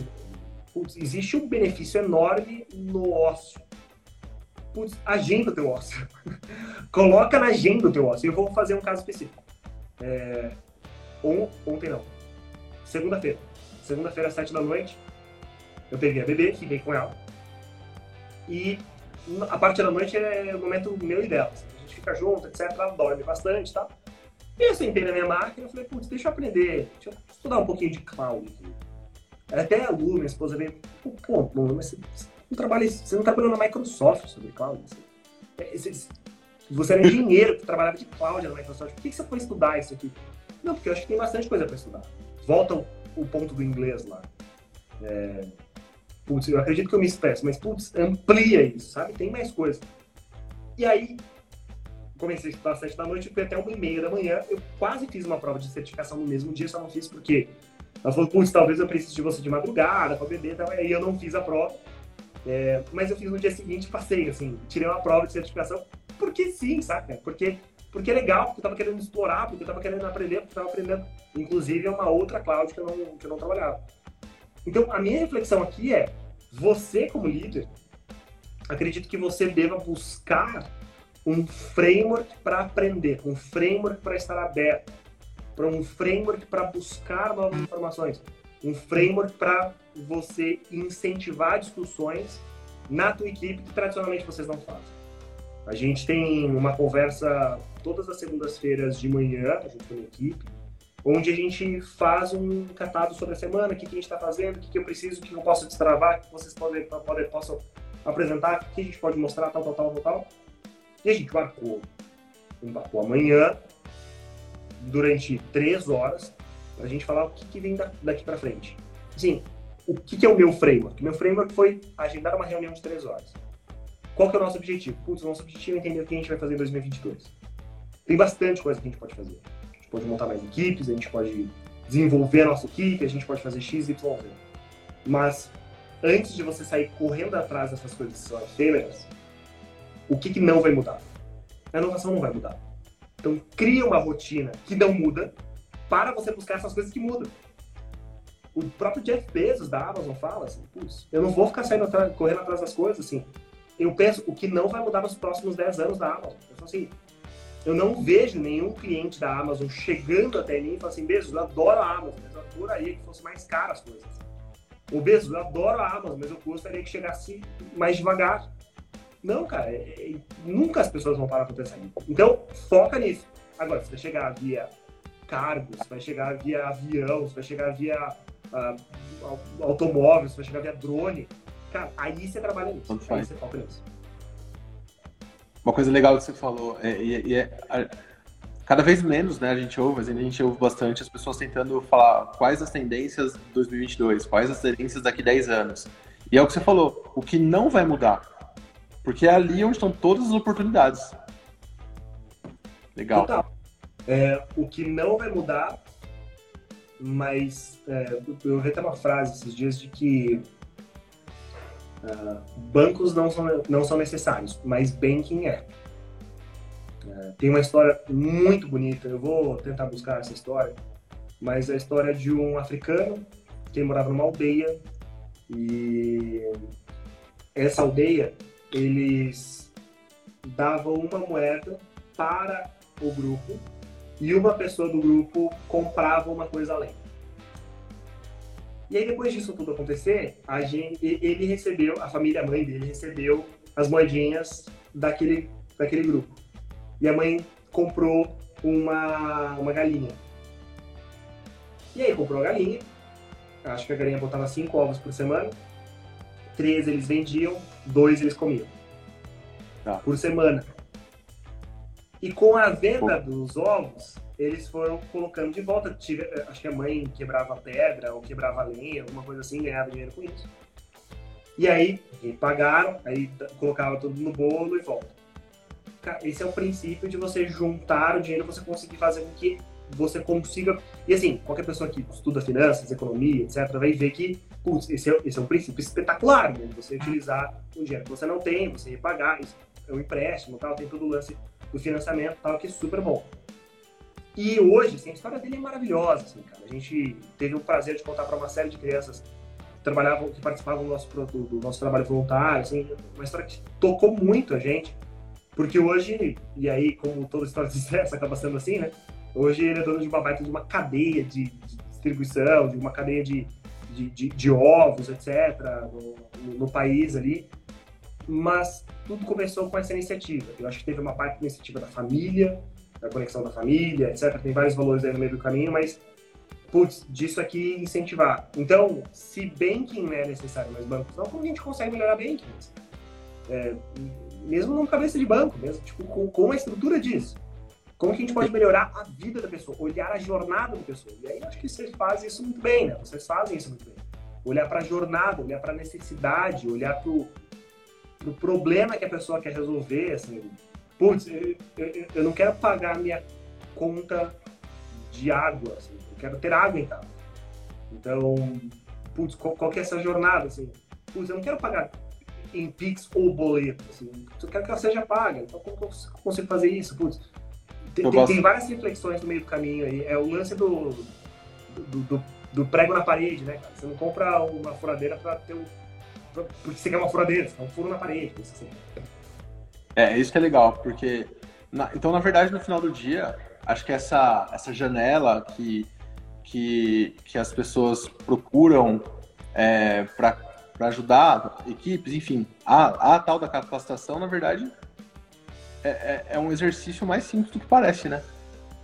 Speaker 1: putz, existe um benefício enorme no ócio. Putz, agenda o teu ócio. Coloca na agenda o teu ócio. Eu vou fazer um caso específico. É, ontem não. Segunda-feira. Segunda-feira, às sete da noite, eu peguei a bebê, fiquei com ela. E a parte da noite é o momento meu e dela. A gente fica junto, etc. Ela dorme bastante tá? E eu sentei na minha máquina e falei, putz, deixa eu aprender, deixa eu estudar um pouquinho de cloud aqui. Até a Lu, minha esposa, veio, pô, pô mas você, não trabalha, você não trabalhou na Microsoft sobre cloud? Você, você era engenheiro que trabalhava de cloud na Microsoft, por que você foi estudar isso aqui? Não, porque eu acho que tem bastante coisa para estudar. Volta o, o ponto do inglês lá. É, putz, eu acredito que eu me expresso, mas putz, amplia isso, sabe? Tem mais coisa. E aí, comecei a estudar às sete da noite, fui até uma e meia da manhã, eu quase fiz uma prova de certificação no mesmo dia, só não fiz porque ela falou, putz, talvez eu precise de você de madrugada para beber, tal, aí eu não fiz a prova. É, mas eu fiz no dia seguinte, passei, assim, tirei uma prova de certificação, porque sim, saca? Porque, porque é legal, porque eu tava querendo explorar, porque eu tava querendo aprender, porque eu tava aprendendo, inclusive, é uma outra cloud que eu não, que eu não trabalhava. Então, a minha reflexão aqui é: você, como líder, acredito que você deva buscar um framework para aprender, um framework para estar aberto, para um framework para buscar novas informações, um framework para você incentivar discussões na tua equipe que tradicionalmente vocês não fazem. A gente tem uma conversa todas as segundas-feiras de manhã, junto com a equipe, onde a gente faz um catado sobre a semana, o que, que a gente está fazendo, o que, que eu preciso, o que eu posso destravar, o que vocês podem, podem, possam apresentar, o que a gente pode mostrar, tal, tal, tal, tal. E a gente marcou, marcou amanhã, durante três horas, para a gente falar o que, que vem daqui para frente. Assim, o que, que é o meu framework? Meu framework foi agendar uma reunião de três horas. Qual que é o nosso objetivo? Putz, o nosso objetivo é entender o que a gente vai fazer em 2022. Tem bastante coisa que a gente pode fazer pode montar mais equipes, a gente pode desenvolver a nossa equipe, a gente pode fazer X, Y, Z. Mas antes de você sair correndo atrás dessas coisas que são efêmeras, O que, que não vai mudar? A inovação não vai mudar. Então, cria uma rotina que não muda para você buscar essas coisas que mudam. O próprio Jeff Bezos da Amazon fala assim, eu não vou ficar saindo atrás, correndo atrás das coisas, assim. Eu penso o que não vai mudar nos próximos 10 anos da Amazon. Eu falo assim, eu não vejo nenhum cliente da Amazon chegando até mim e falando assim, Bezos, eu adoro a Amazon, mas eu adoraria que fosse mais caro as coisas. O Bezos, eu adoro a Amazon, mas eu gostaria que chegasse mais devagar. Não, cara, é, é, nunca as pessoas vão parar para pensar nisso. Então, foca nisso. Agora, você vai chegar via cargos, vai chegar via avião, você vai chegar via uh, automóvel, você vai chegar via drone. Cara, aí você trabalha nisso. Aí você foca nisso.
Speaker 2: Uma coisa legal que você falou, é, é, é, cada vez menos, né, a gente ouve, mas a gente ouve bastante as pessoas tentando falar quais as tendências de 2022, quais as tendências daqui 10 anos. E é o que você falou, o que não vai mudar. Porque é ali onde estão todas as oportunidades. Legal. Total.
Speaker 1: É, o que não vai mudar, mas é, eu até uma frase esses dias de que uh, bancos não são, não são necessários, mas banking é. é. Tem uma história muito bonita, eu vou tentar buscar essa história, mas é a história de um africano que morava numa aldeia e essa aldeia eles davam uma moeda para o grupo e uma pessoa do grupo comprava uma coisa além. E aí depois disso tudo acontecer, a gente, ele recebeu, a família, a mãe dele recebeu as moedinhas daquele, daquele grupo. E a mãe comprou uma, uma galinha. E aí comprou a galinha, acho que a galinha botava cinco ovos por semana, três eles vendiam, dois eles comiam. Tá. Por semana. E com a venda dos ovos, eles foram colocando de volta. Tive, acho que a mãe quebrava pedra ou quebrava lenha, alguma coisa assim, ganhava dinheiro com isso. E aí, pagaram, aí colocava tudo no bolo e volta. Esse é o princípio de você juntar o dinheiro, você conseguir fazer com que você consiga. E assim, qualquer pessoa que estuda finanças, economia, etc., vai ver que, putz, esse é, esse é um princípio espetacular, né? Você utilizar o dinheiro que você não tem, você isso é um empréstimo, tal, tem todo o lance do financiamento, tal, que é super bom. E hoje, assim, a história dele é maravilhosa, assim, cara. A gente teve o prazer de contar para uma série de crianças que trabalhavam, que participavam do nosso, do, do nosso trabalho voluntário, assim, uma história que tocou muito a gente, porque hoje, e aí, como toda história de sucesso acaba sendo assim, né? Hoje ele é dono de uma baita de uma cadeia de, de distribuição, de uma cadeia de, de, de, de ovos, etc., no, no, país ali. Mas tudo começou com essa iniciativa. Eu acho que teve uma parte da iniciativa da família, da conexão da família, etc. Tem vários valores aí no meio do caminho, mas, putz, disso aqui incentivar. Então, se banking não é necessário, mas bancos não, como a gente consegue melhorar banking? É, mesmo numa cabeça de banco, mesmo tipo, com, com a estrutura disso. Como que a gente pode melhorar a vida da pessoa, olhar a jornada da pessoa? E aí eu acho que vocês fazem isso muito bem, né? Vocês fazem isso muito bem. Olhar para a jornada, olhar para a necessidade, olhar para o pro problema que a pessoa quer resolver, assim. Putz, eu, eu, eu não quero pagar minha conta de água, assim. Eu quero ter água em casa. Então, putz, qual, qual que é essa jornada, assim? Putz, eu não quero pagar em Pix ou boleto, assim. Eu quero que ela seja paga. Então, como que eu consigo fazer isso? Putz, tem, tem, tem, várias reflexões no meio do caminho aí. É o lance do, do, do, do prego na parede, né, cara? Você não compra uma furadeira para ter um. porque você quer uma furadeira, você quer um furo na parede. Assim.
Speaker 2: É, isso que é legal, porque. Na, então, na verdade, no final do dia, acho que essa, essa janela que, que, que as pessoas procuram é, para ajudar equipes, enfim, a, a tal da capacitação, na verdade, é, é, é, um exercício mais simples do que parece, né?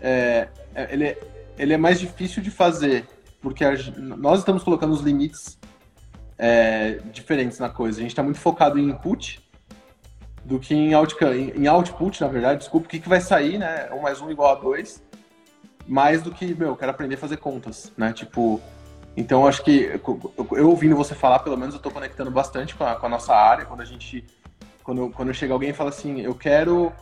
Speaker 2: É, é ele, é, ele é mais difícil de fazer, porque a, nós estamos colocando os limites é, diferentes na coisa. A gente está muito focado em input do que em, out, em output, na verdade, desculpa, o que, que vai sair, né? Um mais um igual a dois, mais do que, meu, eu quero aprender a fazer contas, né? Tipo, então acho que eu ouvindo você falar, pelo menos eu estou conectando bastante com a, com a nossa área, quando a gente quando, quando chega alguém e fala assim, eu quero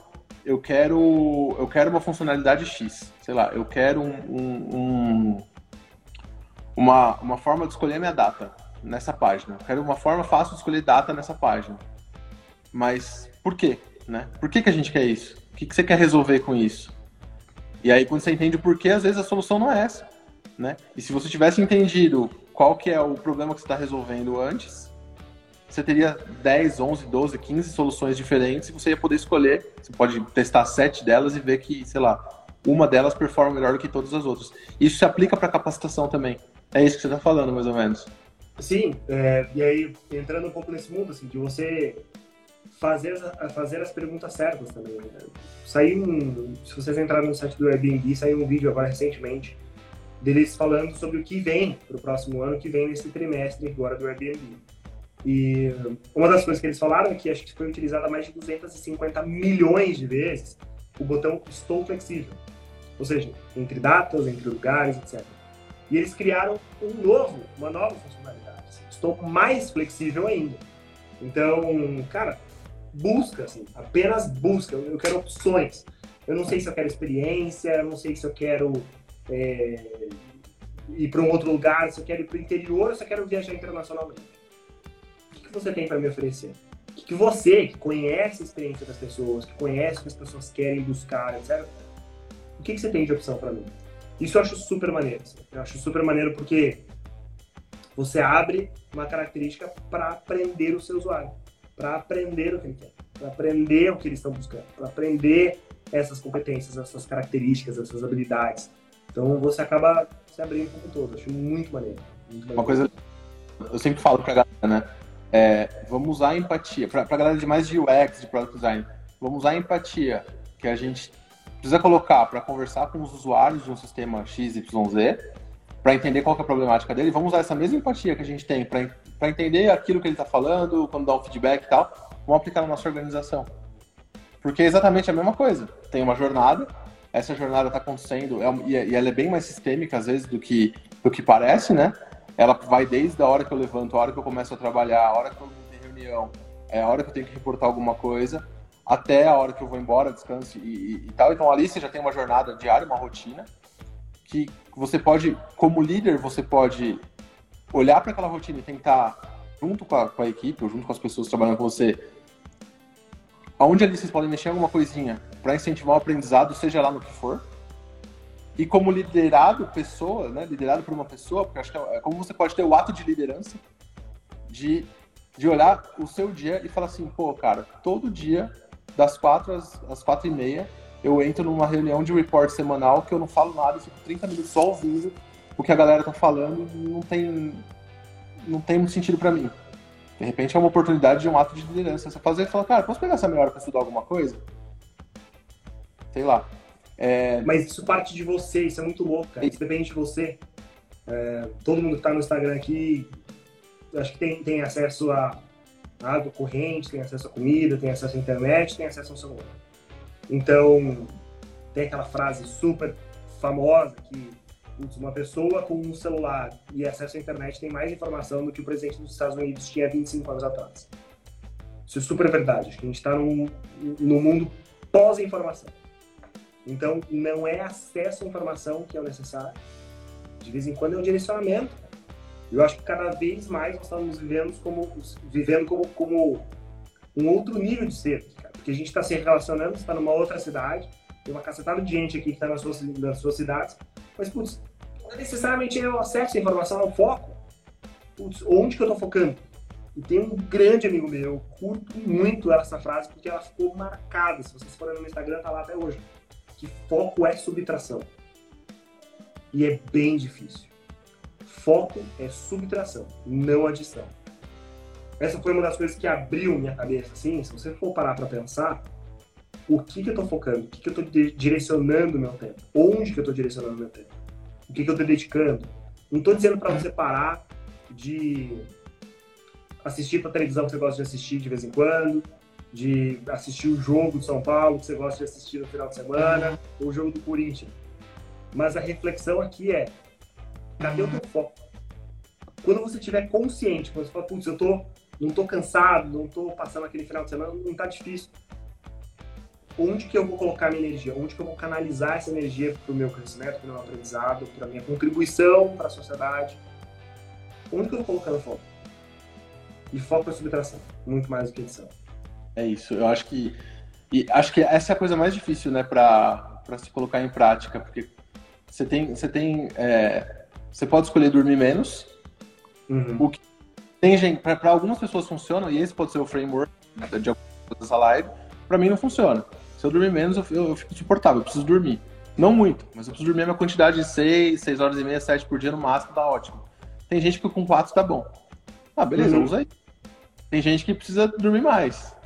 Speaker 2: eu quero eu quero uma funcionalidade X, sei lá, eu quero um, um, um, uma, uma forma de escolher minha data nessa página. Eu quero uma forma fácil de escolher data nessa página. Mas por quê? né? Por que, que a gente quer isso? O que, que você quer resolver com isso? E aí, quando você entende o porquê, às vezes a solução não é essa, né? E se você tivesse entendido qual que é o problema que você está resolvendo antes, você teria 10, 11, 12, 15 soluções diferentes e você ia poder escolher. Você pode testar sete delas e ver que, sei lá, uma delas performa melhor do que todas as outras. Isso se aplica para capacitação também. É isso que você está falando, mais ou menos.
Speaker 1: Sim, é, e aí entrando um pouco nesse mundo, assim, de você fazer, fazer as perguntas certas também. Né? Saiu um, se vocês entrarem no site do Airbnb, saiu um vídeo agora recentemente deles falando sobre o que vem para o próximo ano, que vem nesse trimestre agora do Airbnb. E uma das coisas que eles falaram é que acho que foi utilizada mais de 250 milhões de vezes o botão Estou Flexível. Ou seja, entre datas, entre lugares, etc. E eles criaram um novo, uma nova funcionalidade. Assim, estou mais flexível ainda. Então, cara, busca, assim, apenas busca. Eu quero opções. Eu não sei se eu quero experiência, eu não sei se eu quero é, ir para um outro lugar, se eu quero ir para o interior ou se eu quero viajar internacionalmente você tem para me oferecer? O que você, que conhece a experiência das pessoas, que conhece o que as pessoas querem buscar, etc., o que, que você tem de opção para mim? Isso eu acho super maneiro. Assim. Eu acho super maneiro porque você abre uma característica para aprender o seu usuário, para aprender o que ele quer, para aprender o que eles estão buscando, para aprender essas competências, essas características, essas habilidades. Então você acaba se abrindo o tempo todo. Acho muito maneiro. Muito.
Speaker 2: Uma coisa, eu sempre falo para a galera, né? É, vamos usar a empatia. Para a galera de mais de UX, de Product Design, vamos usar a empatia que a gente precisa colocar para conversar com os usuários de um sistema XYZ, para entender qual é a problemática dele. Vamos usar essa mesma empatia que a gente tem para entender aquilo que ele está falando, quando dá um feedback e tal, vamos aplicar na nossa organização. Porque é exatamente a mesma coisa. Tem uma jornada, essa jornada está acontecendo, é, e ela é bem mais sistêmica, às vezes, do que, do que parece, né? ela vai desde a hora que eu levanto, a hora que eu começo a trabalhar, a hora que eu tenho reunião, é a hora que eu tenho que reportar alguma coisa, até a hora que eu vou embora, descanso e, e, e tal. Então ali você já tem uma jornada diária, uma rotina, que você pode, como líder, você pode olhar para aquela rotina e tentar, junto com a, com a equipe, ou junto com as pessoas trabalhando com você, aonde ali vocês podem mexer alguma coisinha para incentivar o aprendizado, seja lá no que for? E como liderado pessoa, né, liderado por uma pessoa, porque acho que é, é como você pode ter o ato de liderança de, de olhar o seu dia e falar assim, pô, cara, todo dia, das quatro às, às quatro e meia, eu entro numa reunião de report semanal que eu não falo nada, fico 30 minutos só ouvindo o que a galera tá falando, não tem, não tem muito sentido para mim. De repente é uma oportunidade de um ato de liderança. Você fazer e falar, cara, posso pegar essa meia hora pra estudar alguma coisa? Sei lá.
Speaker 1: É... Mas isso parte de você, isso é muito louco, cara. Isso depende de você. É, todo mundo que está no Instagram aqui, acho que tem, tem acesso a água corrente, tem acesso a comida, tem acesso à internet, tem acesso ao celular. Então, tem aquela frase super famosa que uma pessoa com um celular e acesso à internet tem mais informação do que o presidente dos Estados Unidos tinha 25 anos atrás. Isso é super verdade. Acho que a gente está num, num mundo pós-informação. Então, não é acesso à informação que é o necessário. De vez em quando é um direcionamento. Eu acho que cada vez mais nós estamos vivendo como, vivendo como, como um outro nível de ser. Cara. Porque a gente está se relacionando, está numa outra cidade, tem uma cacetada de gente aqui que está nas suas, nas suas cidades, mas, putz, não é necessariamente é o acesso à informação, é o foco. Putz, onde que eu estou focando? E tem um grande amigo meu, eu curto muito essa frase porque ela ficou marcada. Se vocês forem no Instagram, tá lá até hoje que foco é subtração. E é bem difícil. Foco é subtração, não adição. Essa foi uma das coisas que abriu minha cabeça, assim, se você for parar para pensar, o que, que eu estou focando, o que, que eu estou direcionando meu tempo, onde que eu estou direcionando meu tempo, o que, que eu estou dedicando. Não estou dizendo para você parar de assistir para televisão que você gosta de assistir de vez em quando, de assistir o jogo do São Paulo, que você gosta de assistir no final de semana, ou o jogo do Corinthians. Mas a reflexão aqui é: cadê o teu foco? Quando você estiver consciente, quando você fala, putz, eu tô, não tô cansado, não tô passando aquele final de semana, não tá difícil. Onde que eu vou colocar minha energia? Onde que eu vou canalizar essa energia para o meu crescimento, para o meu aprendizado, para a minha contribuição para a sociedade? Onde que eu vou colocar foco? E foco é subtração, muito mais do que edição.
Speaker 2: É isso. Eu acho que E acho que essa é a coisa mais difícil, né, para se colocar em prática, porque você tem, você tem, é, você pode escolher dormir menos, uhum. o que tem gente, para algumas pessoas funciona, e esse pode ser o framework de algumas live, para mim não funciona. Se eu dormir menos, eu, eu, eu, fico suportável, eu preciso dormir. Não muito, mas eu preciso dormir a minha quantidade de 6, 6 horas e meia, 7 por dia no máximo, tá ótimo. Tem gente que com 4 tá bom. Ah, beleza, uhum. usa aí. Tem gente que precisa dormir mais.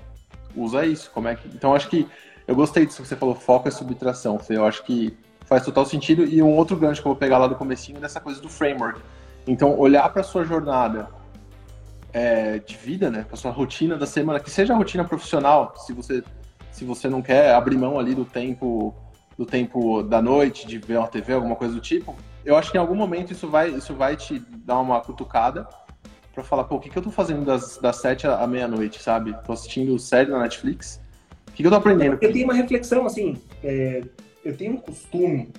Speaker 2: Usa isso. Como é que... Então acho que eu gostei disso que você falou, foco e subtração. Eu acho que faz total sentido. E um outro gancho que eu vou pegar lá do comecinho dessa coisa do framework. Então, olhar para sua jornada é, de vida, né, para sua rotina da semana, que seja a rotina profissional, se você se você não quer abrir mão ali do tempo do tempo da noite, de ver uma TV, alguma coisa do tipo, eu acho que em algum momento isso vai, isso vai te dar uma cutucada para falar, pô, o que, que eu tô fazendo das, das sete à meia-noite, sabe? Tô assistindo série na Netflix. O que, que eu tô aprendendo?
Speaker 1: Eu tenho uma reflexão, assim, é, eu tenho um costume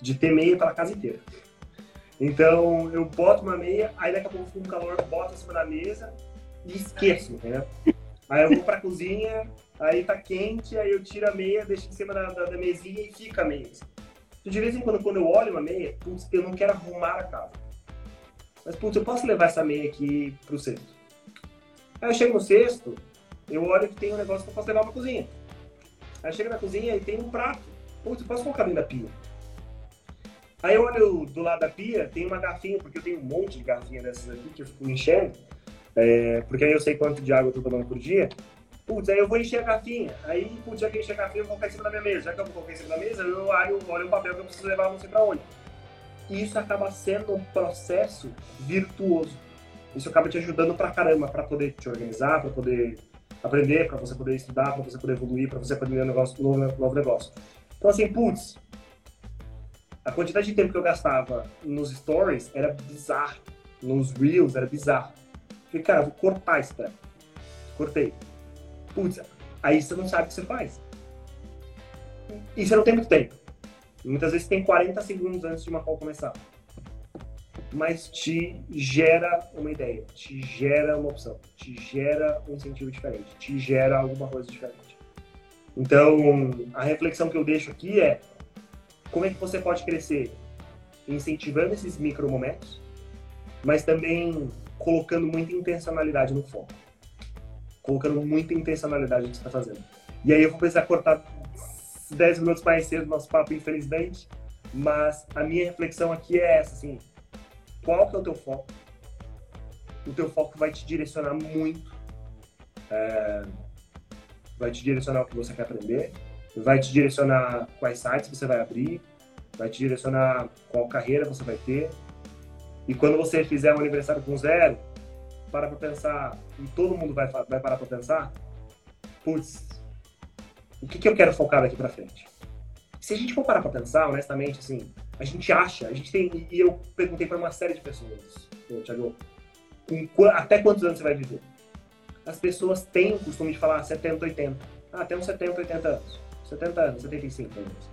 Speaker 1: de ter meia pela casa inteira. Então, eu boto uma meia, aí daqui a pouco fica calor, boto em cima da mesa e esqueço, entendeu? Aí eu vou pra cozinha, aí tá quente, aí eu tiro a meia, deixo em cima da, da, da mesinha e fica a meia. De vez em quando, quando eu olho uma meia, putz, eu não quero arrumar a casa. Mas, putz, eu posso levar essa meia aqui pro cesto. Aí eu chego no cesto, eu olho que tem um negócio que eu posso levar pra cozinha. Aí chega na cozinha e tem um prato. Putz, eu posso colocar dentro da pia. Aí eu olho do lado da pia, tem uma garfinha, porque eu tenho um monte de garfinha dessas aqui que eu fico enchendo, é, porque aí eu sei quanto de água eu tô tomando por dia. Putz, aí eu vou encher a garfinha. Aí, putz, já que encher a garfinha, eu vou colocar em cima da minha mesa. Já que eu vou colocar em cima da mesa, eu olho, olho um papel que eu preciso levar não sei pra onde. E isso acaba sendo um processo virtuoso. Isso acaba te ajudando pra caramba, pra poder te organizar, pra poder aprender, pra você poder estudar, pra você poder evoluir, pra você aprender um negócio, novo, novo negócio. Então, assim, putz, a quantidade de tempo que eu gastava nos stories era bizarro. Nos reels era bizarro. Falei, cara, vou cortar isso treco. Cortei. Putz, aí você não sabe o que você faz. E você não tem muito tempo. Muitas vezes tem 40 segundos antes de uma call começar. Mas te gera uma ideia, te gera uma opção, te gera um incentivo diferente, te gera alguma coisa diferente. Então, a reflexão que eu deixo aqui é como é que você pode crescer incentivando esses micro momentos, mas também colocando muita intencionalidade no foco. Colocando muita intencionalidade no que está fazendo. E aí eu vou precisar cortar 10 minutos mais cedo do nosso papo, infelizmente, mas a minha reflexão aqui é essa, assim, qual que é o teu foco? O teu foco vai te direcionar muito, é, vai te direcionar o que você quer aprender, vai te direcionar quais sites você vai abrir, vai te direcionar qual carreira você vai ter. E quando você fizer um aniversário com zero, para para pensar, e todo mundo vai, vai parar para pensar, putz, o que, que eu quero focar daqui para frente? Se a gente for parar para pensar, honestamente, assim, a gente acha, a gente tem, e eu perguntei para uma série de pessoas, Thiago, com, até quantos anos você vai viver? As pessoas têm o costume de falar 70, 80. Ah, até uns 70, 80 anos. 70 anos, 75 anos.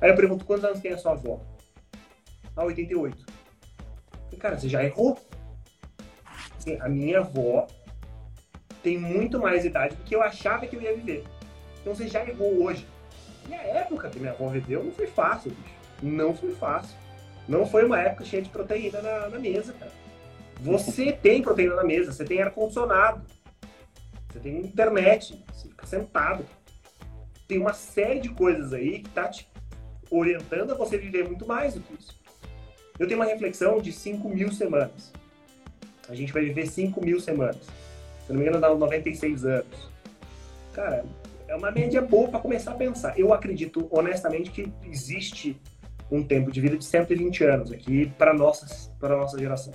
Speaker 1: Aí eu pergunto, quantos anos tem a sua avó? Ah, 88. E, cara, você já errou. Assim, a minha avó tem muito mais idade do que eu achava que eu ia viver. Então você já errou hoje. E a época que minha avó viveu não foi fácil, bicho. Não foi fácil. Não foi uma época cheia de proteína na, na mesa, cara. Você tem proteína na mesa, você tem ar-condicionado, você tem internet, você fica sentado tem uma série de coisas aí que tá te orientando a você viver muito mais do que isso. Eu tenho uma reflexão de 5 mil semanas. A gente vai viver 5 mil semanas. Se não me engano, dá 96 anos. Cara, é uma média boa para começar a pensar. Eu acredito, honestamente, que existe um tempo de vida de 120 anos aqui para nossa, para nossa geração.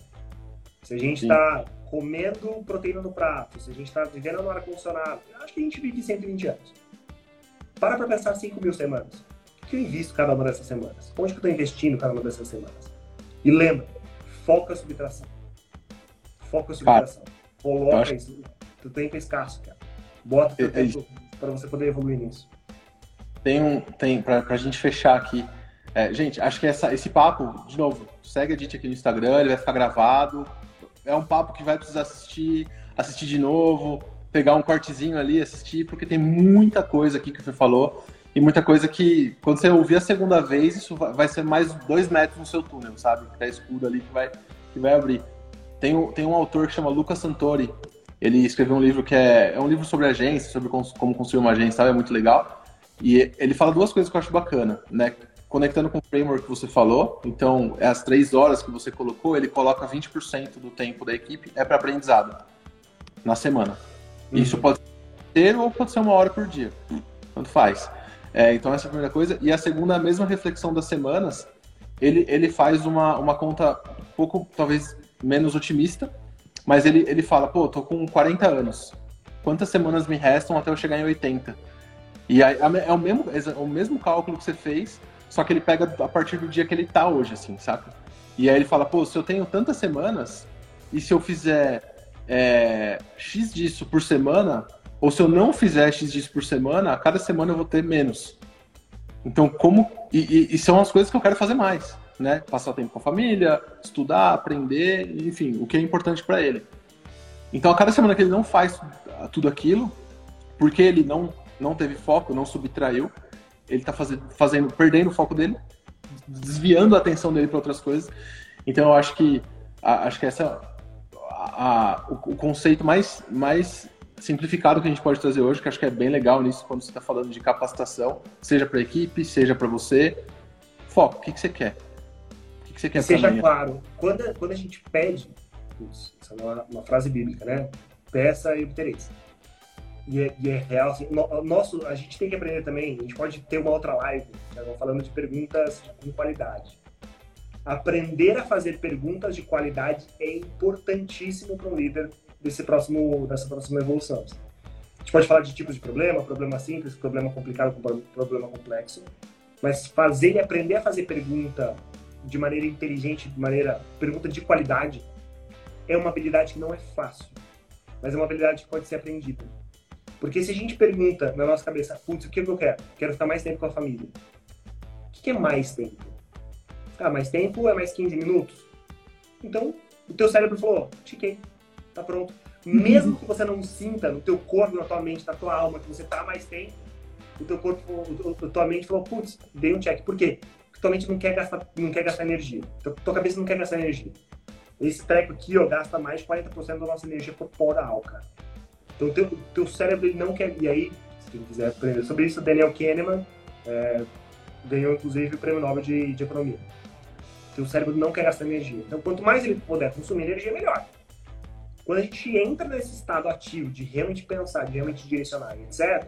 Speaker 1: Se a gente está comendo proteína no prato, se a gente está vivendo no ar-condicionado, acho que a gente vive 120 anos. Para para pensar 5 mil semanas. O que eu invisto cada uma dessas semanas? Onde que eu estou investindo cada uma dessas semanas? E lembra, foca a subtração. Foca a subtração. Coloca acho... isso. Tu tempo é escasso, cara. Bota o teu é, tempo para você poder evoluir nisso.
Speaker 2: Tem um. Tem, pra, pra gente fechar aqui. É, gente, acho que essa, esse papo, de novo, segue a gente aqui no Instagram, ele vai ficar gravado. É um papo que vai precisar assistir, assistir de novo, pegar um cortezinho ali, assistir, porque tem muita coisa aqui que você falou e muita coisa que, quando você ouvir a segunda vez, isso vai ser mais dois metros no seu túnel, sabe? Que tá escuro ali que vai, que vai abrir. Tem, tem um autor que chama Lucas Santori, ele escreveu um livro que é, é um livro sobre agência, sobre como construir uma agência, sabe? é muito legal. E ele fala duas coisas que eu acho bacana, né? Conectando com o framework que você falou, então é as três horas que você colocou, ele coloca 20% do tempo da equipe é para aprendizado na semana. Uhum. Isso pode ser ou pode ser uma hora por dia, tanto faz. É, então essa é a primeira coisa. E a segunda, a mesma reflexão das semanas, ele, ele faz uma, uma conta um pouco, talvez, menos otimista, mas ele, ele fala, pô, tô com 40 anos, quantas semanas me restam até eu chegar em 80? E aí, é o mesmo, é o mesmo cálculo que você fez, só que ele pega a partir do dia que ele tá hoje, assim, saca? E aí ele fala, pô, se eu tenho tantas semanas, e se eu fizer é, X disso por semana, ou se eu não fizer X disso por semana, a cada semana eu vou ter menos. Então, como. E, e, e são as coisas que eu quero fazer mais, né? Passar tempo com a família, estudar, aprender, enfim, o que é importante para ele. Então, a cada semana que ele não faz tudo aquilo, porque ele não não teve foco, não subtraiu. Ele está fazendo, fazendo, perdendo o foco dele, desviando a atenção dele para outras coisas. Então eu acho que a, acho que essa a, a, o, o, conceito mais, mais simplificado que a gente pode trazer hoje, que acho que é bem legal nisso quando você está falando de capacitação, seja para a equipe, seja para você. Foco, o que, que você quer?
Speaker 1: Que, que você quer Seja claro, quando, quando a gente pede, essa é uma, uma frase bíblica, né? Peça e obtereis e é, e é real. Assim, no, nosso, a gente tem que aprender também, a gente pode ter uma outra live, né, falando de perguntas com qualidade. Aprender a fazer perguntas de qualidade é importantíssimo para um líder desse próximo, dessa próxima evolução. A gente pode falar de tipos de problema, problema simples, problema complicado, problema complexo, mas fazer e aprender a fazer pergunta de maneira inteligente, de maneira pergunta de qualidade, é uma habilidade que não é fácil, mas é uma habilidade que pode ser aprendida. Porque se a gente pergunta na nossa cabeça, putz, o que eu quero? Quero ficar mais tempo com a família. O que é mais tempo? Ah, mais tempo é mais 15 minutos? Então, o teu cérebro falou, tiquei, tá pronto. Mesmo que você não sinta no teu corpo, na tua mente, na tua alma, que você tá mais tempo, o teu corpo, a tua mente falou, putz, dei um check. Por quê? Tua mente não quer gastar, não quer gastar energia. Tua, tua cabeça não quer gastar energia. Esse treco aqui, ó, gasta mais de 40% da nossa energia corporal, cara. Então, teu, teu cérebro ele não quer. E aí, se quem quiser aprender sobre isso, Daniel Kahneman é, ganhou inclusive o prêmio Nobel de, de Economia. Teu cérebro não quer gastar energia. Então, quanto mais ele puder consumir energia, melhor. Quando a gente entra nesse estado ativo de realmente pensar, de realmente direcionar, etc.,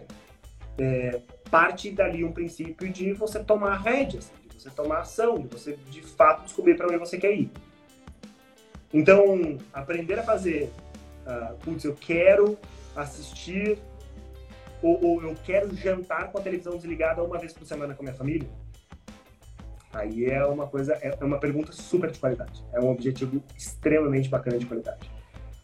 Speaker 1: é, parte dali um princípio de você tomar rédeas, você tomar ação, de você de fato descobrir para onde você quer ir. Então, aprender a fazer, uh, putz, eu quero assistir ou, ou, eu quero jantar com a televisão desligada uma vez por semana com a minha família? Aí é uma coisa, é uma pergunta super de qualidade. É um objetivo extremamente bacana de qualidade.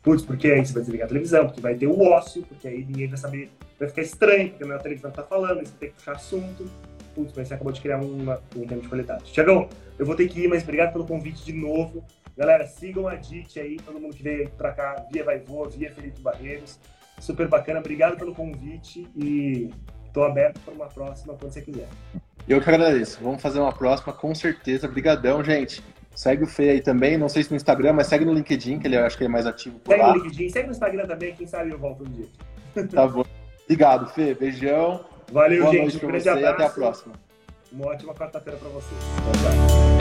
Speaker 1: Putz, porque aí você vai desligar a televisão, porque vai ter o ócio, porque aí ninguém vai saber, vai ficar estranho, porque a televisão tá falando, você tem que puxar assunto. Putz, mas você acabou de criar uma, um tempo de qualidade. Tiagão, eu vou ter que ir, mas obrigado pelo convite de novo. Galera, sigam a DIT aí, todo mundo que veio pra cá, via Vai Voa, via Felipe Barreiros super bacana. Obrigado pelo convite e estou aberto para uma próxima quando você quiser.
Speaker 2: Eu que agradeço. Vamos fazer uma próxima, com certeza. Obrigadão, gente. Segue o Fê aí também, não sei se no Instagram, mas segue no LinkedIn, que ele acho que é mais ativo por
Speaker 1: segue
Speaker 2: lá.
Speaker 1: Segue no LinkedIn, segue no Instagram também, quem sabe eu volto um dia.
Speaker 2: Tá bom. Obrigado, Fê. Beijão.
Speaker 1: Valeu,
Speaker 2: Boa
Speaker 1: gente.
Speaker 2: Um grande abraço. Até a próxima.
Speaker 1: Uma ótima quarta-feira para vocês. Tchau, tchau.